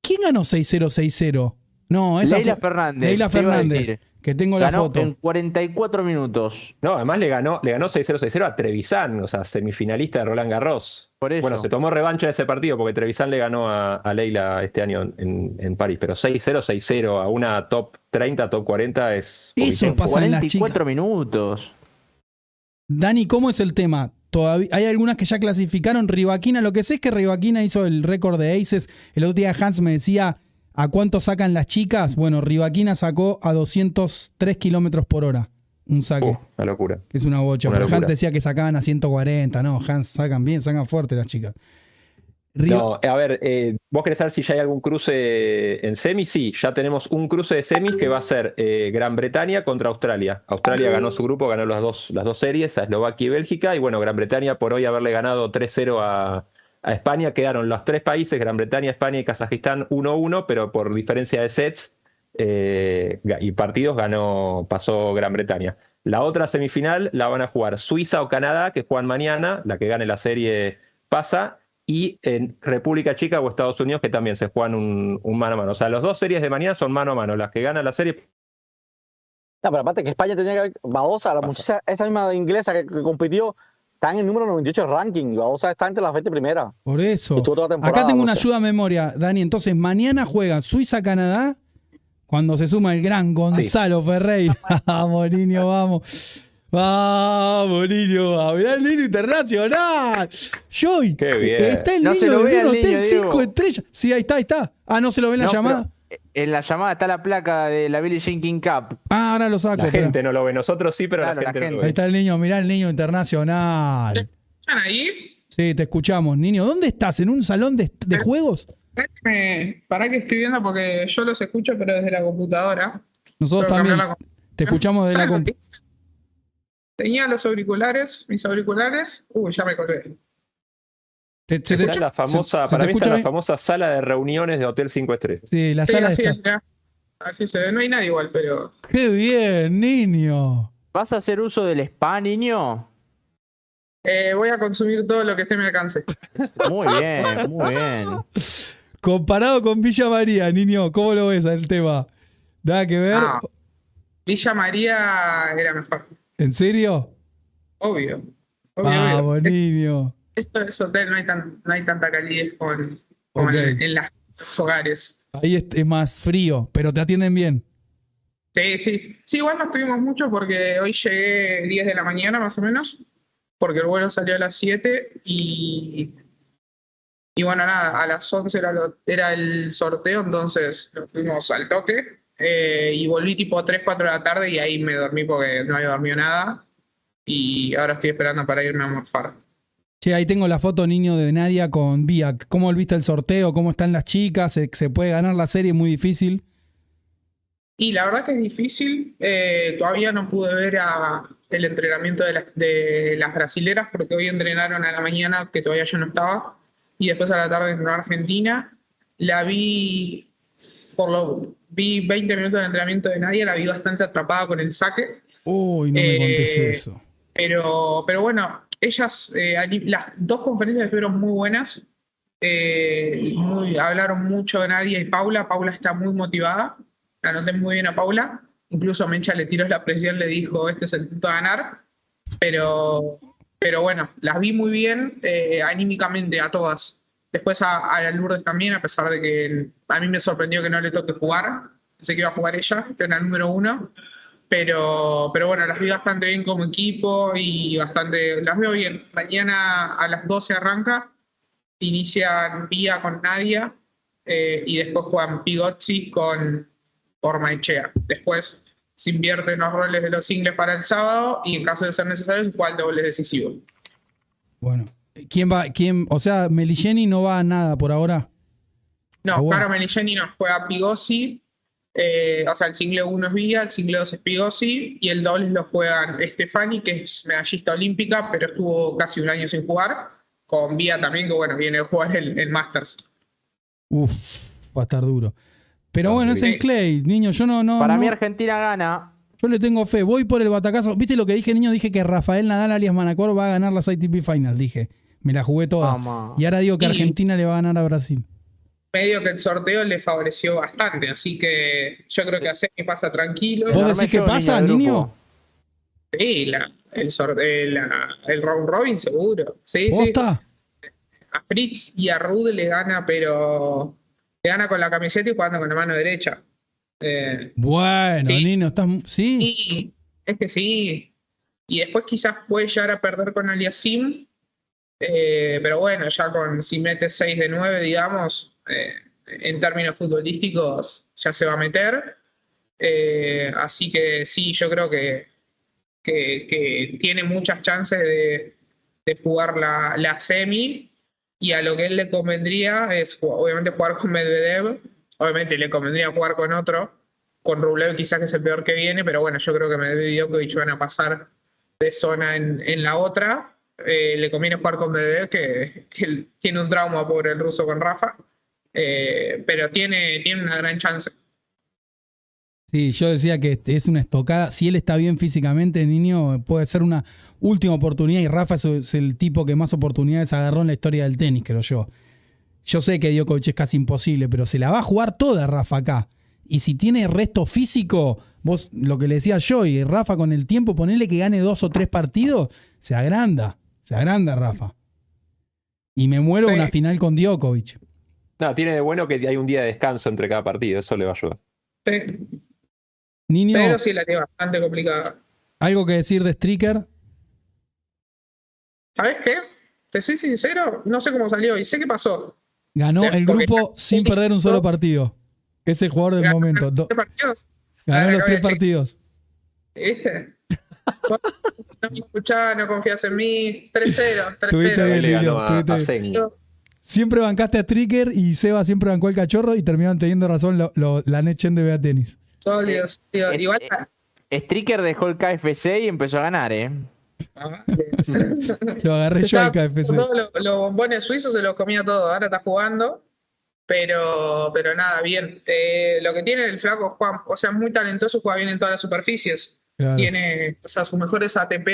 ¿quién ganó 6-0, 6-0? No, esa Leila fue Fernández. Leila te Fernández, decir. que tengo la Ganó foto. en 44 minutos. No, además le ganó, le ganó 6-0, 6-0 a Trevisan, o sea, semifinalista de Roland Garros. Por eso. Bueno, se tomó revancha de ese partido porque Trevisan le ganó a, a Leila este año en, en París, pero 6-0, 6-0 a una top 30, top 40 es... Eso pasa en las 44 minutos. Dani, ¿cómo es el tema? Todavía, hay algunas que ya clasificaron. Rivaquina, lo que sé es que Rivaquina hizo el récord de aces. El otro día Hans me decía a cuánto sacan las chicas. Bueno, Rivaquina sacó a 203 kilómetros por hora. Un saque, Uh, una locura. que es una bocha. una Pero Hans locura. decía que sacaban a 140. No, Hans sacan bien, sacan fuerte las chicas. No, a ver, eh, ¿vos querés saber si ya hay algún cruce en semis? Sí, ya tenemos un cruce de semis que va a ser eh, Gran Bretaña contra Australia. Australia ganó su grupo, ganó las dos, las dos series, a Eslovaquia y Bélgica, y bueno, Gran Bretaña por hoy haberle ganado 3-0 a, España, quedaron los tres países, Gran Bretaña, España y Kazajistán 1-1, pero por diferencia de sets eh, y partidos ganó, pasó Gran Bretaña. La otra semifinal la van a jugar Suiza o Canadá, que juegan mañana, la que gane la serie pasa, y en República Checa o Estados Unidos, que también se juegan un, un mano a mano. O sea, las dos series de mañana son mano a mano. Las que ganan la serie. No, pero aparte que España tenía que haber. Badosa, la muchacha, esa misma inglesa que, que compitió, está en el número 98 del ranking. y Badosa está entre las 20 primeras. Por eso. Acá tengo una ayuda a memoria, Dani. Entonces, mañana juegan Suiza-Canadá cuando se suma el gran Gonzalo Ferreira. Vamos, niño, vamos. Vamos, niño. A ver el niño internacional. Joy. Qué bien. Está el No se niño lo de ve un hotel niño, 5 Diego. estrellas. Sí, ahí está, ahí está. Ah, no se lo ve en la llamada. pero En la llamada está la placa de la Billie Jean King Cup. Ah, ahora lo saco. La gente no lo ve, nosotros sí, pero Claro, la la gente no lo Ahí ve. está el niño, mirá el niño internacional. ¿Están ahí? Sí, te escuchamos. Niño, ¿dónde estás? ¿En un salón de, de juegos? Pará que me- Pará que estoy viendo porque yo los escucho, pero desde la computadora. Nosotros también. la Te escuchamos de la ¿Sabes lo compu. que hice? Tenía los auriculares, mis auriculares. Uy, ya me colgué. Te- se te- la famosa, se- para mí escucha está la famosa sala de reuniones de Hotel 5 Estrellas. Sí, la Sí, sala así está. A ver si se ve. No hay nadie igual, pero. Qué bien, niño. ¿Vas a hacer uso del spa, niño? eh, voy a consumir todo lo que esté a mi alcance. Muy bien, muy bien. Comparado con Villa María, niño, ¿cómo lo ves el tema? Nada que ver. Ah. Villa María era mejor. ¿En serio? Obvio. Obvio, obvio. niño. Esto es hotel, no hay, tan, no hay tanta calidez como, como en, en las- los hogares. Ahí es, es más frío, pero te atienden bien. Sí, sí. Sí, igual no estuvimos mucho porque hoy llegué 10 de la mañana más o menos, porque el vuelo salió a las 7 y, y bueno, nada, a las 11 era, lo- era el sorteo, entonces nos fuimos al toque eh, y volví tipo 3, 4 de la tarde y ahí me dormí porque no había dormido nada y ahora estoy esperando para irme a morfar. Che, ahí tengo la foto, niño, de Nadia con Viac. ¿Cómo viste el sorteo? ¿Cómo están las chicas? ¿Se, se puede ganar la serie? Muy difícil. Y la verdad que es difícil. eh, todavía no pude ver a- el entrenamiento de las, de las brasileras porque hoy entrenaron a la mañana, que todavía yo no estaba, y después a la tarde entrenó Argentina. La vi, por lo, vi 20 minutos del entrenamiento de Nadia, la vi bastante atrapada con el saque. Uy, no me Eh, contés eso. Pero, pero bueno, ellas, eh, las dos conferencias estuvieron muy buenas. Eh, muy, hablaron mucho de Nadia y Paula. Paula está muy motivada. La noté muy bien a Paula. Incluso Mencha le tiró la presión, le dijo, este es el intento de ganar. Pero, pero bueno, las vi muy bien anímicamente a todas. Después a, Lourdes también, a pesar de que a mí me sorprendió que no le toque jugar. Pensé que iba a jugar ella, que era número uno. Pero, pero bueno, las vi bastante bien como equipo y bastante, las veo bien. Mañana a las 12 arranca, inician Vía con Nadia eh, y después juegan Pigozzi con Ormaechea. Después se invierten los roles de los singles para el sábado y en caso de ser necesario se juega el doble decisivo. Bueno. ¿Quién va? ¿Quién? O sea, Meligeni no va a nada por ahora. No, Ah, bueno. Caro Meligeni nos juega Pigossi. eh, o sea, el single 1 es Vía, el single 2 es Pigossi y el doble lo juegan Stefani, que es medallista olímpica, pero estuvo casi un año sin jugar, con Vía también, que bueno, viene a jugar el, el Masters. Uf, va a estar duro. Pero bueno, es en Clay, niño. Yo no, no. Para no- mí Argentina gana. Yo le tengo fe. Voy por el batacazo. ¿Viste lo que dije, niño? Dije que Rafael Nadal alias Manacor va a ganar las ITP Finals. Dije. Me la jugué toda. Vamos. Y ahora digo que Y- Argentina le va a ganar a Brasil. Medio que el sorteo le favoreció bastante, así que yo creo que a Semi pasa tranquilo. ¿Vos decís qué yo, pasa, niño? Sí, la- el, sor- eh, la- el round robin seguro. Sí, sí. ¿Posta? A Fritz y a Rude le gana, pero le gana con la camiseta y jugando con la mano derecha. Eh, Bueno, Sí. Nino, estás. Sí. es que sí. Y después quizás puede llegar a perder con Aliasim. Eh, pero bueno, ya con si mete 6 de 9, digamos, eh, en términos futbolísticos ya se va a meter. Eh, así que sí, yo creo que, que, tiene muchas chances de, de jugar la, la semi. Y a lo que él le convendría es obviamente jugar con Medvedev. Obviamente le convendría jugar con otro, con Rublev quizás que es el peor que viene, pero bueno, yo creo que Medvedev y Djokovic van a pasar de zona en, en la otra. Eh, le conviene jugar con Medvedev, que, tiene un trauma por el ruso con Rafa, Eh, pero tiene, tiene una gran chance. Sí, yo decía que es una estocada. Si él está bien físicamente, niño, puede ser una última oportunidad. Y Rafa es, es el tipo que más oportunidades agarró en la historia del tenis, creo yo. Yo sé que Djokovic es casi imposible, pero se la va a jugar toda Rafa acá. Y si tiene resto físico, vos lo que le decía yo, y Rafa con el tiempo, ponerle que gane dos o tres partidos, se agranda. Se agranda Rafa. Y me muero Sí. una final con Djokovic. No, tiene de bueno que hay un día de descanso entre cada partido, eso le va a ayudar. Sí, Niño, pero sí la tiene bastante complicada. ¿Algo que decir de Stricker? ¿Sabes qué? Te soy sincero, no sé cómo salió y sé qué pasó. Ganó el porque- grupo sin perder un solo partido. Es el jugador del Ganó momento. Do- ¿Qué partidos? ganó Ah, los tres partidos. ¿Viste? No me escuchás, no confías en mí. 3-0, Tuviste 3-0. bien, Le ganó Lilo, a, tuviste a bien. Zen. Siempre bancaste a Stricker y Seba siempre bancó al cachorro y terminaron teniendo razón lo- lo- la Netchen de Bea Tenis. Sólidos, tío. Es- Igual. eh, Stricker dejó el KFC y empezó a ganar, ¿eh? Lo agarré yo al KFC. todos Los, los bombones suizos se los comía todo. Ahora está jugando. Pero, pero nada, bien. Eh, lo que tiene el flaco Juan, o sea, es muy talentoso, juega bien en todas las superficies. Tiene, o sea, sus mejores ATP,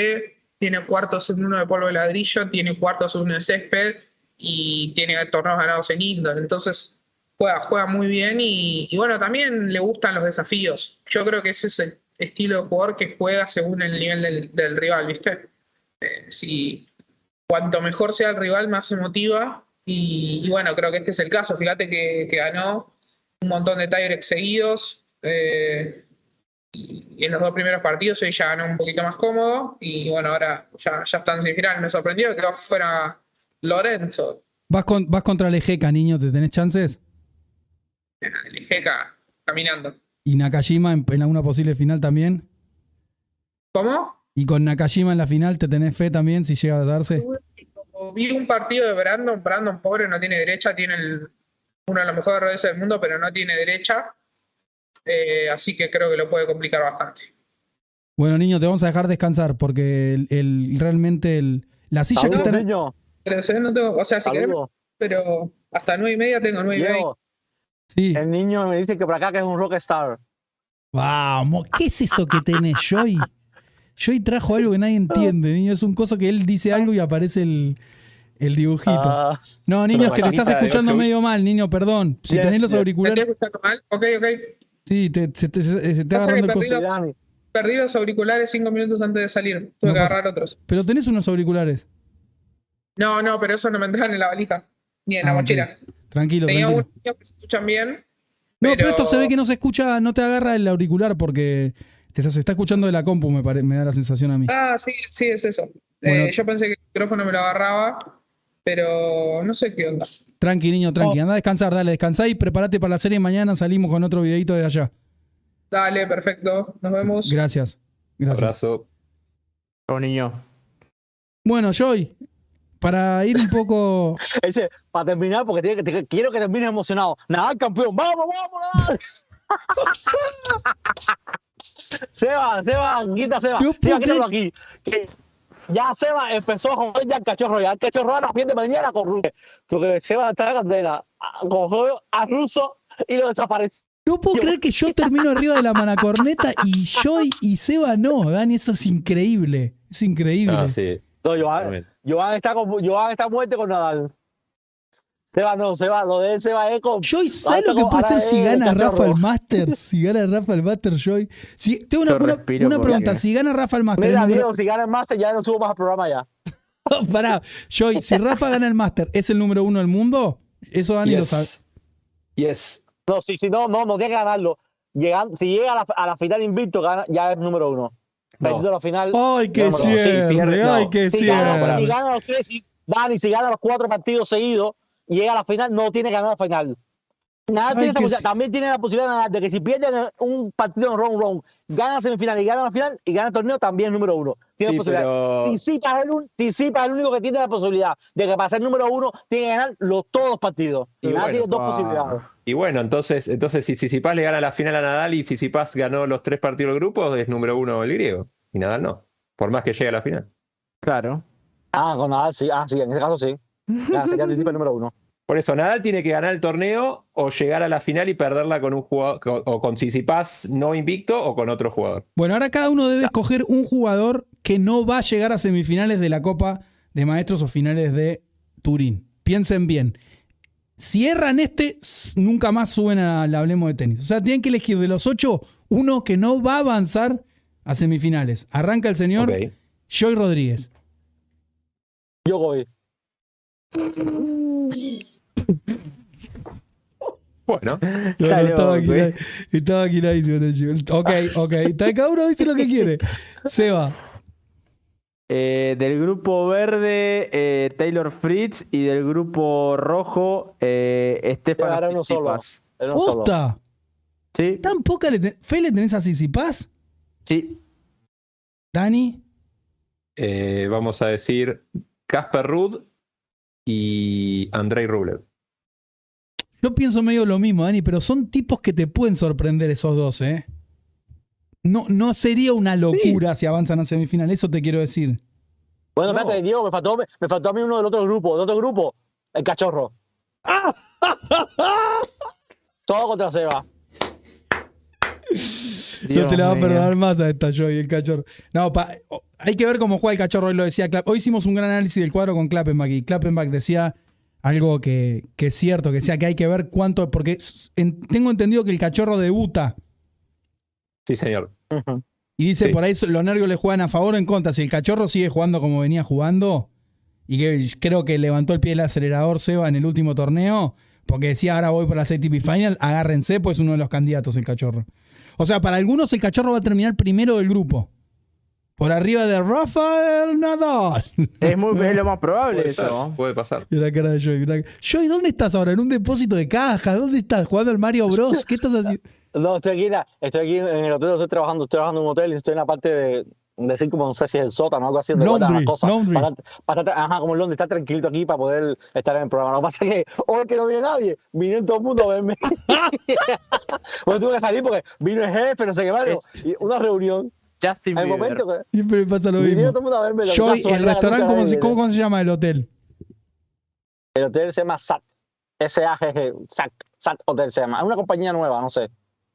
tiene cuartos en uno de polvo de ladrillo, tiene cuartos en uno de césped y tiene torneos ganados en indoor. Entonces, juega, juega muy bien y, bueno, también le gustan los desafíos. Yo creo que ese es el estilo de jugador que juega según el nivel del, rival, ¿viste? Eh, si cuanto mejor sea el rival, más se motiva. Y, bueno, creo que este es el caso. Fíjate que, que ganó un montón de tiebreaks seguidos. eh, y en los dos primeros partidos hoy ya ganó un poquito más cómodo. Y bueno, ahora ya, ya está en semifinal. Me sorprendió que fuera Lorenzo. Vas, con- vas contra el Ejeca, niño, ¿te tenés chances? El Ijeca caminando. Y Nakajima en, en alguna posible final también. ¿Cómo? Y con Nakajima en la final, ¿te tenés fe también si llega a darse? Vi un partido de Brandon. Brandon, pobre, no tiene derecha. Tiene el- uno de los mejores redes del mundo, pero no tiene derecha. Eh, así que creo que lo puede complicar bastante. Bueno, niño, te vamos a dejar descansar porque el, el- realmente el- la silla que Saludos, tenés. niño. Pero, ¿sabes? No tengo, o sea, si queremos, Saludos. pero hasta nueve y media tengo nueve y media. Sí. el niño me dice que por acá que es un rockstar. Vamos, ¿qué es eso que tenés, Joy? Joy trajo algo que nadie entiende, niño. Es un coso que él dice algo y aparece el, el dibujito. Ah, no, niño, es que te estás escuchando medio mal, niño, perdón. Si Yes, tenés los yes. ¿Me auriculares. estoy escuchando mal? Ok, ok. Sí, te, se te, se- te agarrando el perdí coso. los auriculares cinco minutos antes de salir. Tuve No que pasa- agarrar otros. Pero tenés unos auriculares. No, no, pero eso no me entraban en la valija. Ni en Ah, la ok. mochila. Tranquilo, Tenía tranquilo. unos que se escuchan bien. No, pero... pero- esto se ve que no se escucha, no te agarra el auricular porque te, se está escuchando de la compu, me, pare- me da la sensación a mí. Ah, sí, sí, es eso. Bueno. Eh, yo pensé que el micrófono me lo agarraba, pero no sé qué onda. Tranqui, niño, tranqui. Oh. Anda a descansar, dale, descansá y prepárate para la serie. Mañana salimos con otro videito de allá. Dale, perfecto. Nos vemos. Gracias. Gracias. Abrazo. Chau, niño. Bueno, Joy, para ir un poco. Ese, para terminar, porque tiene que- te- quiero que termines emocionado. Nadal campeón, vamos, vamos, Nadal. Seba, Seba, quita Seba. Seba, quítalo aquí. Ya Seba empezó a joder ya el cachorro. Ya el cachorro a las de mañana con Russo. Porque Seba está en la candela. Cogió a Russo y lo desapareció. No puedo creer que yo termino arriba de la manacorneta y Joy y Seba no, Dani. Eso es increíble. Es increíble. Ah, sí. No, Joan. Joan está, con, Joan está muerte con Nadal. Seba no, Seba, lo de él, Seba es con. Joy, ¿sabes lo que puede hacer si gana cachorro. Rafa el Masters? Si gana Rafa el Masters, Joy. Si, tengo una, una- pregunta. Si gana Rafa el Masters, Mira, número- Diego, si gana el Master ya no subo más al programa ya. Pará, Joy, si Rafa gana el Master, ¿es el número uno del mundo? Eso Dani lo sabe. Yes. No, si, si no, no, no tiene que ganarlo. Llegando, si llega a la, a la final invicto, gana, ya es número uno. No. Perdiendo la final. ¡Ay, qué No, no, sí, cierre! no. ¡Ay, qué si, gana, si cierre! gana los tres, si- Dani, si gana los cuatro partidos seguidos llega a la final, no tiene que ganar la final. Nada Ay, tiene esa ci- También tiene la posibilidad de que si pierde un partido en round round, gana la semifinal y gana la final y gana el torneo, también es número uno. Tiene Sí, posibilidad. pero Tisipa es, el, un- Tisipa es el único que tiene la posibilidad de que para ser número uno tiene que ganar los, todos los partidos. Y Y nada bueno, tiene dos ah. posibilidades. Y bueno, entonces, entonces si Tsitsipas le gana la final a Nadal y Tsitsipas ganó los tres partidos del grupo, es número uno el griego. Y Nadal no. Por más que llegue a la final. Claro. Ah, con Nadal sí. Ah, sí, en ese caso sí. Ya, sería Tisipa el número uno. Por eso, Nadal tiene que ganar el torneo o llegar a la final y perderla con un jugador, o con Tsitsipas no invicto o con otro jugador. Bueno, ahora cada uno debe escoger un jugador que no va a llegar a semifinales de la Copa de Maestros o finales de Turín. Piensen bien. Si erran este, nunca más suben a la Hablemos de Tenis. O sea, tienen que elegir de los ocho uno que no va a avanzar a semifinales. Arranca el señor. Joy Rodríguez. Yo voy. Bueno, No, Está no, estaba, aquí, eh. estaba chico. Ok, ok. Está- Cada uno dice lo que quiere. Seba. Eh, del grupo verde, eh, Taylor Fritz. Y del grupo rojo, eh, Stefano Era uno solo. ¿Sí? ¿Tan poca le ten- fe le tenés a Sisipaz? Sí. Dani. eh, vamos a decir Casper Ruud y Andrei Rublev. Yo pienso medio lo mismo, Dani, pero son tipos que te pueden sorprender esos dos, ¿eh? No, no sería una locura si avanzan a semifinal, eso te quiero decir. Bueno, No. espérate, Diego, me faltó, me faltó a mí uno del otro grupo. Del otro grupo, el cachorro. Todo contra Seba. no Dios te la va a perdonar más a esta Joy, el cachorro. No, pa- hay que ver cómo juega el cachorro, hoy lo decía Clap- Hoy hicimos un gran análisis del cuadro con Klappenbach y Klappenbach decía algo que, que es cierto, que decía que hay que ver cuánto, porque en- tengo entendido que el cachorro debuta Sí, señor. Y dice Sí. por ahí los nervios le juegan a favor o en contra. Si el cachorro sigue jugando como venía jugando, y que creo que levantó el pie del acelerador Seba en el último torneo, porque decía ahora voy por la ATP Final, agárrense, pues uno de los candidatos el cachorro. O sea, para algunos el cachorro va a terminar primero del grupo. Por arriba de Rafael Nadal. Es, muy, es lo más probable Puede, eso. puede pasar. Y la cara de Joey. la- Joey, ¿dónde estás ahora? ¿En un depósito de caja? ¿Dónde estás? ¿Jugando al Mario Bros? ¿Qué estás haciendo? No, estoy aquí, en la- estoy aquí en el hotel, estoy trabajando, estoy trabajando en un hotel y estoy en la parte de decir como no sé si es el sótano o algo así, donde guardan las cosas. Para, para estar- ajá, como el Londres, está tranquilito aquí para poder estar en el programa. Lo que pasa es que hoy que no viene nadie, vinieron todo el mundo a verme. bueno, tuve que salir porque vino el jefe, no sé qué más, y una reunión. Justin Bieber. momento que Siempre pasa lo mismo. todo el mundo a verme. casualidad el restaurante, ¿cómo se, cómo se llama el hotel? El hotel se llama SAT. S-A-G-G. SAT, SAT Hotel se llama. Es una compañía nueva, no sé.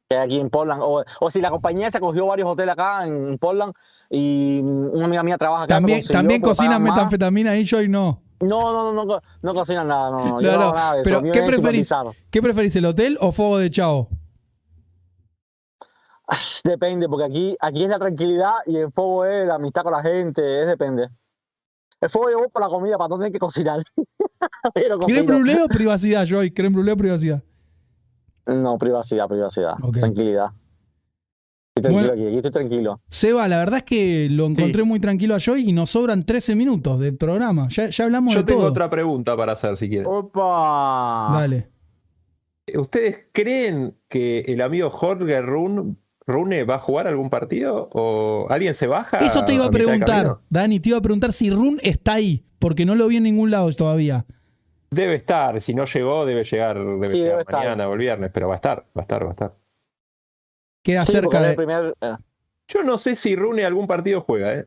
Que hay aquí en Portland. O, o si la compañía se cogió varios hoteles acá en Portland y una amiga mía trabaja acá. También, también cocinan metanfetamina ahí, Joey no. No, no, no, no, co- no cocinan nada. No, no, yo No, no no, hago nada de pero ¿qué preferís? ¿Qué preferís, el hotel o fuego de chavo? Ay, Depende, porque aquí, aquí es la tranquilidad y el fuego es la amistad con la gente. Es depende. El fuego yo voy por la comida para no tener que cocinar. pero ¿Creme cocino. brûlée o privacidad, Joey? ¿Creme brûlée o privacidad? No, privacidad, privacidad. Tranquilidad. Estoy tranquilo Bueno. aquí, aquí estoy tranquilo. Seba, la verdad es que lo encontré muy tranquilo a Joy y nos sobran 13 minutos del programa. Ya, ya hablamos Yo de tengo todo. otra pregunta para hacer si quieren. Opa. Dale. ¿Ustedes creen que el amigo Jorge Rune, Rune va a jugar algún partido? ¿O alguien se baja? Eso te iba a preguntar? Dani, te iba a preguntar si Run está ahí, porque no lo vi en ningún lado todavía. Debe estar, si no llegó, debe llegar, debe Sí, llegar debe estar. mañana o el viernes, pero va a estar, va a estar, va a estar. Queda Sí, porque cerca de... primer, eh, Yo no sé si Rune algún partido juega, ¿eh?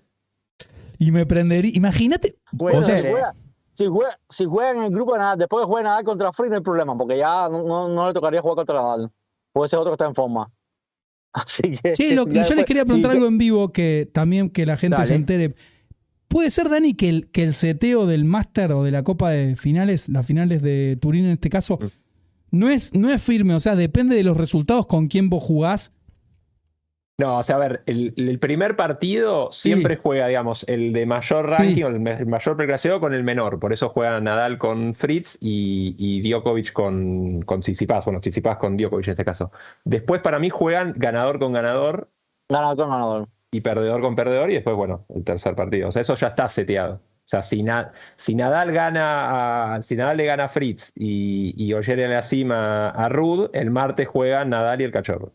Y me prendería... Imagínate... Puede O sea, si, juega, si, juega, si juega en el grupo de Nadal, después de jugar Nadal contra Free no hay problema, porque ya no, no, no le tocaría jugar contra Nadal. Puede ser otro que está en forma. Así que. Sí, lo- yo les quería preguntar sí, algo en vivo que también que la gente Dale. se entere. ¿Puede ser, Dani, que el, que el seteo del Master o de la Copa de Finales, las finales de Turín en este caso, Mm. no es, no es firme? O sea, depende de los resultados con quién vos jugás. No, o sea, a ver, el, el primer partido siempre juega, digamos, el de mayor Sí. ranking, o el, mayor preclasificado con el menor. Por eso juega Nadal con Fritz y, y Djokovic con, con Tsitsipas. Bueno, Tsitsipas con Djokovic en este caso. Después, para mí, juegan ganador con ganador Ganador con ganador. y perdedor con perdedor. Y después, bueno, el tercer partido. O sea, eso ya está seteado. O sea, si, Na- si Nadal gana a, si Nadal le gana a Fritz y, y Oyer en la cima a Rud, el martes juegan Nadal y el cachorro.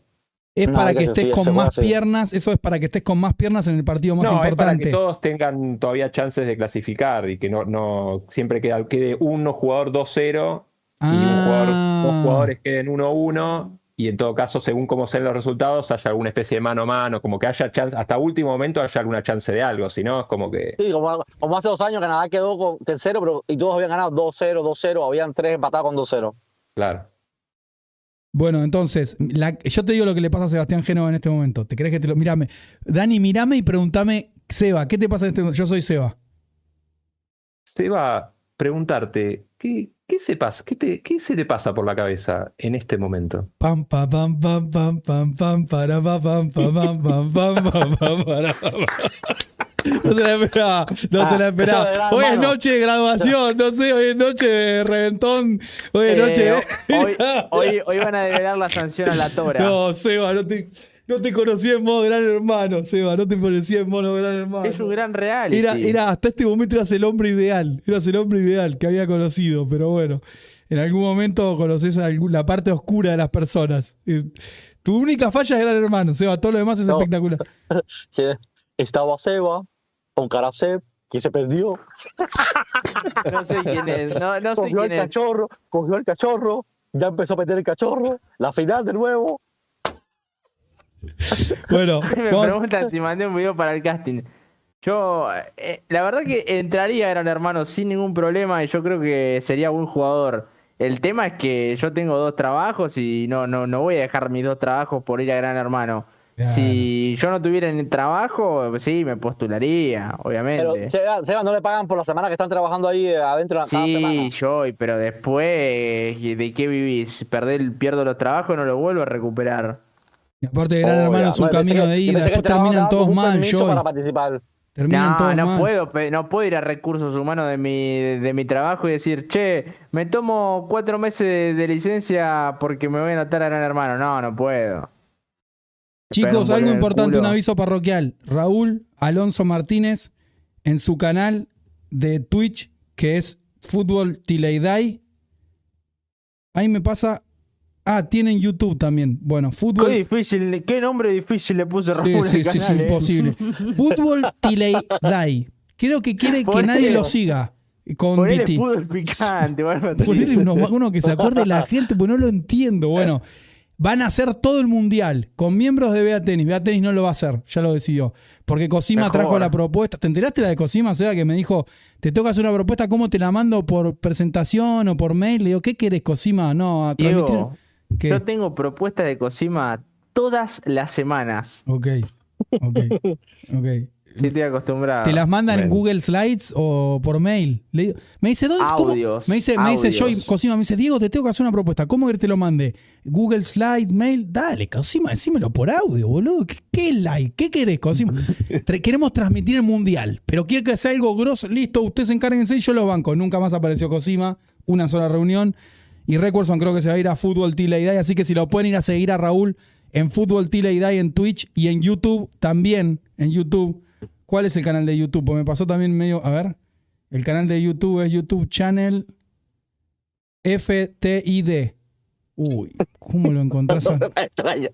Es No, para que estés sí, con más hacer. piernas, eso es para que estés con más piernas en el partido más no, es para importante. que todos tengan todavía chances de clasificar y que no, no siempre queda, quede uno jugador 2-0 y un jugador, Ah. dos jugadores queden 1-1 y en todo caso, según cómo sean los resultados, haya alguna especie de mano a mano, como que haya chance, hasta último momento haya alguna chance de algo, si no es como que... Sí, como, como hace dos años que Nadal quedó con tercero, pero y todos habían ganado 2-0, 2-0, habían tres empatados con 2-0. Claro. Bueno, entonces, la- yo te digo lo que le pasa a Sebastián Génova en este momento. ¿Te crees que te lo.? Mírame. Dani, mírame y pregúntame, Seba, ¿qué te pasa en este momento? Yo soy Seba. Se va a preguntarte, ¿qué, qué, se pasa, qué, te- qué se te pasa por la cabeza en este momento? Pam, pam, pam, pam, pam, pam, pam, para, pa, pam, pam, pam, pam, pam, pam, pam, para, pa, pa. No se la esperaba, no se la Ah, esperaba. gran Hoy es noche de graduación, no sé, hoy es noche de reventón, hoy es Eh, noche de... hoy, hoy, hoy van a develar la sanción a la Tora. No, Seba, no te, no te conocí en modo gran hermano, Seba, no te conocí en modo gran hermano. Es un gran reality. Era, era, hasta este momento eras el hombre ideal, eras el hombre ideal que había conocido, pero bueno, en algún momento conoces la parte oscura de las personas. Tu única falla es gran hermano, Seba, todo lo demás es No. espectacular. Que Estaba Seba con cara Seb, que se perdió. No sé quién es. No, no sé cogió el quién es. cachorro, cogió el cachorro, ya empezó a meter el cachorro, la final de nuevo. Bueno, Me vamos- preguntan si mandé un video para el casting. Yo, eh, la verdad que entraría a Gran Hermano sin ningún problema y yo creo que sería buen jugador. El tema es que yo tengo dos trabajos y no, no, no voy a dejar mis dos trabajos por ir a Gran Hermano. Claro. Si yo no tuviera trabajo, sí, me postularía, Pero obviamente. Seba, Seba, no le pagan por la semana que están trabajando ahí eh, adentro de la cada Sí, semana. yo, pero después, ¿de qué vivís? Perder, pierdo los trabajos, no los vuelvo a recuperar. y aparte de gran Oh, hermano es un camino que- de yo ida, después trabajo terminan todos mal, para participar. Terminan No, todos no mal. puedo, no puedo ir a recursos humanos de mi, de mi trabajo y decir, che, me tomo cuatro meses de, de licencia porque me voy a anotar a Gran Hermano. No, no puedo. Chicos, algo importante, un aviso parroquial. Raúl Alonso Martínez en su canal de Twitch, que es Fútbol Tileidai. Ahí me pasa. Ah, tienen YouTube también. Bueno, Qué Fútbol. difícil, qué nombre difícil le puse Sí, Raúl sí, sí, sí, canal, eh. imposible. Fútbol Tileidai. Creo que quiere que nadie lo siga con Ponele fútbol picante. Ponele uno, uno que se acuerde la gente, pues no lo entiendo. Bueno, van a hacer todo el mundial con miembros de Bea Tenis. Bea Tenis no lo va a hacer, ya lo decidió. Porque Cosima trajo la propuesta. ¿Te enteraste la de Cosima, Seba, que me dijo, te toca hacer una propuesta, ¿cómo te la mando por presentación o por mail? Le digo, ¿qué querés, Cosima? No, a. Diego, ¿Qué? yo tengo propuestas de Cosima todas las semanas. Ok, ok, ok. Sí, estoy acostumbrado. ¿Te las mandan en. Google Slides o por mail? Le digo- me dice, ¿dónde? cómo? Me dice, me dice. Joy Cosima, me dice, Diego, te tengo que hacer una propuesta. ¿Cómo que te lo mande? Google Slides, mail. Dale, Cosima, decímelo por audio, boludo. ¿Qué, qué like? ¿Qué querés, Cosima? Tra- Queremos transmitir el mundial, pero quiero que sea algo grosso. Listo, ustedes encárguense y yo los banco. Nunca más apareció Cosima, una sola reunión. Y Recordson creo que se va a ir a Fútbol Tila y Dai, así que si lo pueden ir a seguir a Raúl en Fútbol Tila y Dai en Twitch y en YouTube también, en YouTube. ¿Cuál es el canal de YouTube? Pues me pasó también medio, a ver, el canal de YouTube es YouTube Channel FTID. Uy, ¿cómo lo encontrás? a- Más extraño.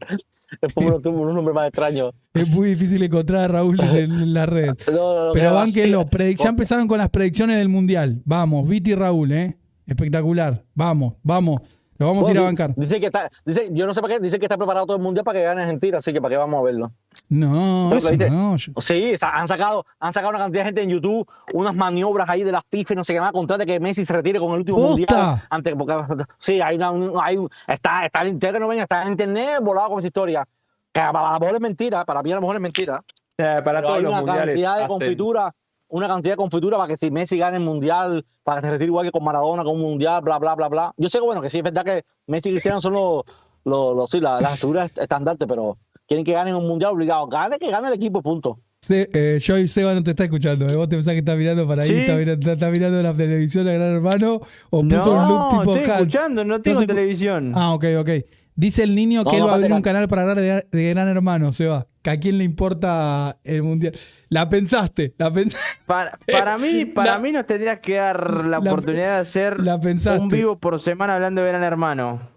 Es un, un nombre más extraño. Es muy difícil encontrar a Raúl en, las redes. No, no, no, Pero bánquenlo, ya empezaron con las predicciones del Mundial. Vamos, Viti y Raúl, ¿eh? Espectacular. Vamos, vamos. Lo vamos a ir a bancar. Dice que está, dice, yo no sé para qué, dice que está preparado todo el mundial para que gane Argentina, así que para qué vamos a verlo. No, eso no. yo- Sí, han sacado, han sacado una cantidad de gente en YouTube, unas maniobras ahí de la FIFA y no sé qué más, contra de que Messi se retire con el último ¡Posta! mundial. Antes, porque, sí, hay una, un- hay un- está, está en internet, no ven, está en internet volado con esa historia. Que a a lo mejor es mentira, para mí a lo mejor es mentira. Eh, para Pero todos hay los una mundiales. cantidad de hacen- confitura, una cantidad de confitura para que si Messi gane el mundial, para que se retire igual que con Maradona, con un mundial, bla, bla, bla, bla. Yo sé que bueno, que sí es verdad que Messi y Cristiano son los, los, los- sí, la- las figuras estandartes, pero quieren que ganen un mundial obligado. Gane que gane el equipo, punto. Se, eh, Joy Seba no te está escuchando. ¿eh? Vos te pensás que está mirando para ahí, Sí. está, mirando, está mirando la televisión a Gran Hermano o puso un loop No, tipo estoy Hans. escuchando, no tengo se escu- televisión. Ah, ok, ok. Dice el niño que No, él va a abrir un canal para hablar de, de Gran Hermano, Seba. Que a quién le importa el mundial. La pensaste, la pensaste. Para, para mí, para La- mí nos tendrías que dar la, la- oportunidad de hacer la un vivo por semana hablando de Gran Hermano.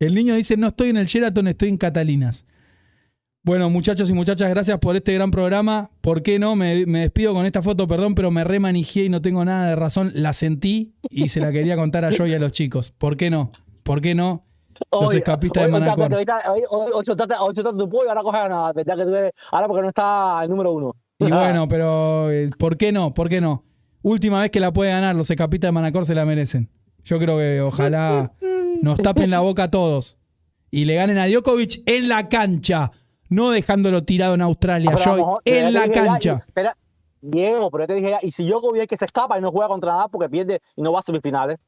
El niño dice, no estoy en el Sheraton, estoy en Catalinas. Bueno, muchachos y muchachas, gracias por este gran programa. ¿Por qué no? Me, me despido con esta foto, perdón, pero me remanijé y no tengo nada de razón. La sentí y se la quería contar a yo y a los chicos. ¿Por qué no? ¿Por qué no? Los Oye, escapistas de Manacor. Hoy hoy- hoy hoy tu pollo, ahora coges a nada. Verdad que tú eres- ahora porque no está el número uno. Y bueno, pero eh, ¿por qué no? ¿Por qué no? Última vez que la puede ganar, los escapistas de Manacor se la merecen. Yo creo que ojalá nos tapen la boca a todos y le ganen a Djokovic en la cancha, no dejándolo tirado en Australia, Ah, Joy, en la ya, cancha. espera, Diego, pero yo te dije ya, y si yo es que se escapa y no juega contra nada porque pierde y no va a semifinales.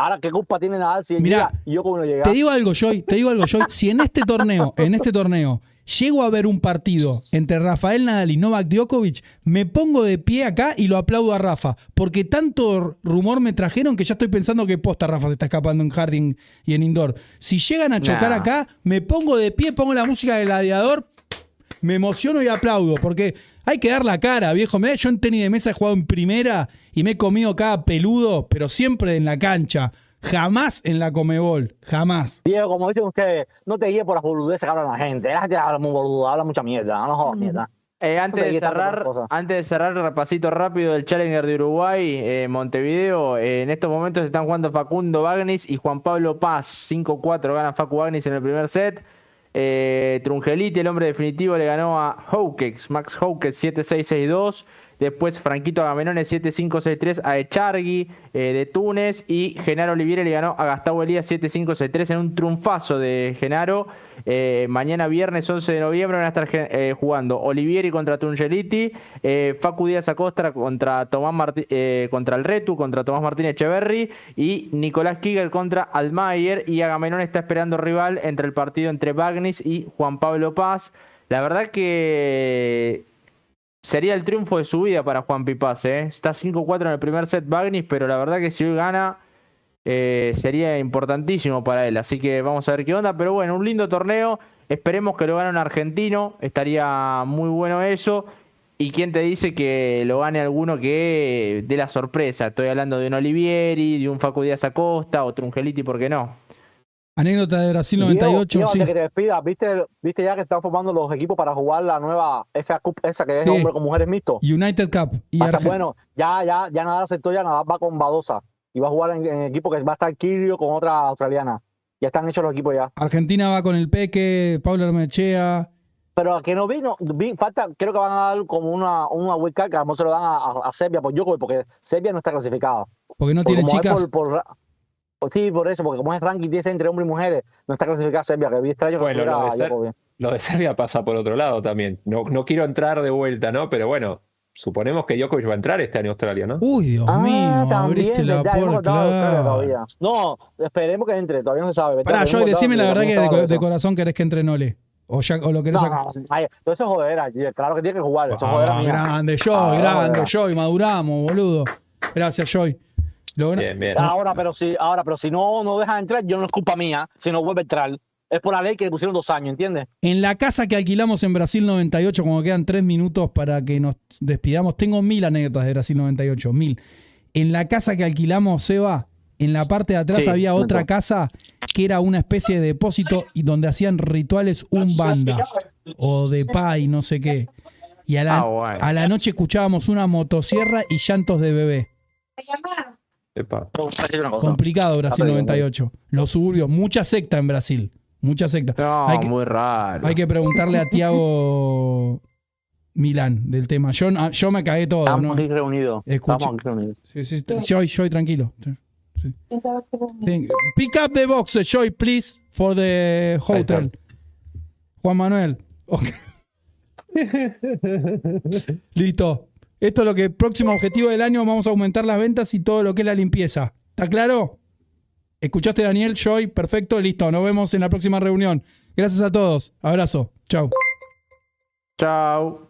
Ahora, ¿qué culpa tiene Nadal si él Mirá, llega y yo como no llega? Te digo algo, Joy, te digo algo, Joy. Si en este torneo, en este torneo, llego a ver un partido entre Rafael Nadal y Novak Djokovic, me pongo de pie acá y lo aplaudo a Rafa, porque tanto rumor me trajeron que ya estoy pensando que posta Rafa se está escapando en Harding y en Indoor. Si llegan a chocar Nah. acá, me pongo de pie, pongo la música del gladiador, me emociono y aplaudo, porque hay que dar la cara, viejo. Mirá, yo en tenis de mesa he jugado en primera y me he comido cada peludo, pero siempre en la cancha. Jamás en la Comebol, jamás. Diego, como dicen ustedes, no te guíes por las boludeces que hablan la gente. La gente habla muy boluda, habla mucha mierda. No jodas mierda. Eh, antes, de cerrar, antes de cerrar, repasito rápido del Challenger de Uruguay, eh, Montevideo. eh, en estos momentos están jugando Facundo Bagnis y Juan Pablo Paz. 5-4 gana Facu Bagnis en el primer set. Eh, Trungeliti, el hombre definitivo, le ganó a Houkex, Max Houkex 7-6-6-2. Después Franquito Agamenone 7-5-6-3 a Echargui eh, de Túnez. Y Genaro Olivieri le ganó a Gustavo Elías 7-5-6-3 en un triunfazo de Genaro. Eh, mañana viernes 11 de noviembre van a estar eh, jugando Olivieri contra Trungeliti, eh, Facu Díaz Acosta contra Tomás Martí- contra el Retu, contra Tomás Martínez Echeverry y Nicolás Kiger contra Almayer y Agamenón está esperando rival entre el partido entre Bagnis y Juan Pablo Paz. La verdad que sería el triunfo de su vida para Juan Pipaz, ¿eh? Está 5-4 en el primer set Bagnis, pero la verdad que si hoy gana eh, sería importantísimo para él. Así que vamos a ver qué onda. Pero bueno, un lindo torneo. Esperemos que lo gane un argentino. Estaría muy bueno eso. Y quién te dice que lo gane alguno que dé la sorpresa. Estoy hablando de un Olivieri, de un Facu Díaz Acosta, o Trungeliti, ¿por qué no? Anécdota de Brasil Diego, 98, Diego, sí. que te despidas, ¿viste, ¿viste ya que están formando los equipos para jugar la nueva FA Cup, esa que es Sí. hombre con mujeres mixto? United Cup. Y Hasta, Arge- bueno, ya, ya, ya Nadal aceptó, ya Nadal va con Badosa. Y va a jugar en, en equipo que va a estar Kirio con otra australiana. Ya están hechos los equipos ya. Argentina va con el Peque, Pablo Armechea. Pero a que no vino, vi- falta, creo que van a dar como una, una wild card que a lo mejor se lo dan a, a- a Serbia por Djokovic, porque Serbia no está clasificada. Porque no tiene chicas. Por, por por- sí, por eso, porque como es ranking 10 entre hombres y mujeres, no está clasificada Serbia, que vi extraño que Bueno, no lo de Ser-. Lo de Serbia pasa por otro lado también. No, no quiero entrar de vuelta, ¿no? Pero bueno, suponemos que Djokovic va a entrar este año a Australia, ¿no? Uy, Dios Ah, mío, abriste la puerta. No, esperemos que entre, todavía no se sabe. Pará, contado decime la verdad que de, corazón querés que entre Nole. O, ya, o lo querés No, sacar. no, ay, todo eso es jodera, claro que tiene que jugar, eso Ah, jodera grande, Joy, Ah, grande. Joy, maduramos, boludo. Gracias, Joy. Bien, bien. Ahora, pero si, ahora, pero si no, no dejan entrar, yo no es culpa mía, si no vuelve a entrar. Es por la ley que le pusieron dos años, ¿entiendes? En la casa que alquilamos en Brasil 98, como quedan tres minutos para que nos despidamos, tengo mil anécdotas de Brasil 98, mil. En la casa que alquilamos, Seba, en la parte de atrás Sí, había otra casa que era una especie de depósito y donde hacían rituales un banda o de pai, no sé qué. Y a la, Ah, bueno. a la noche escuchábamos una motosierra y llantos de bebé. Epa. Complicado Brasil Está bien, 98. Los suburbios, mucha secta en Brasil. Mucha secta. No, Hay que- muy raro. Hay que preguntarle a Tiago Milán del tema. Yo, ah, yo me cagué todo, Estamos ¿no? aquí reunidos. Escucha. Estamos aquí reunidos. Sí, sí, sí. Joy, Joy, tranquilo. Sí. Pick up the boxes, Joy, please, for the hotel. Juan Manuel. Ok. Listo. Esto es lo que próximo objetivo del año vamos a aumentar las ventas y todo lo que es la limpieza. ¿Está claro? ¿Escuchaste, Daniel? Joy, perfecto, listo. Nos vemos en la próxima reunión. Gracias a todos. Abrazo. Chau. Chao.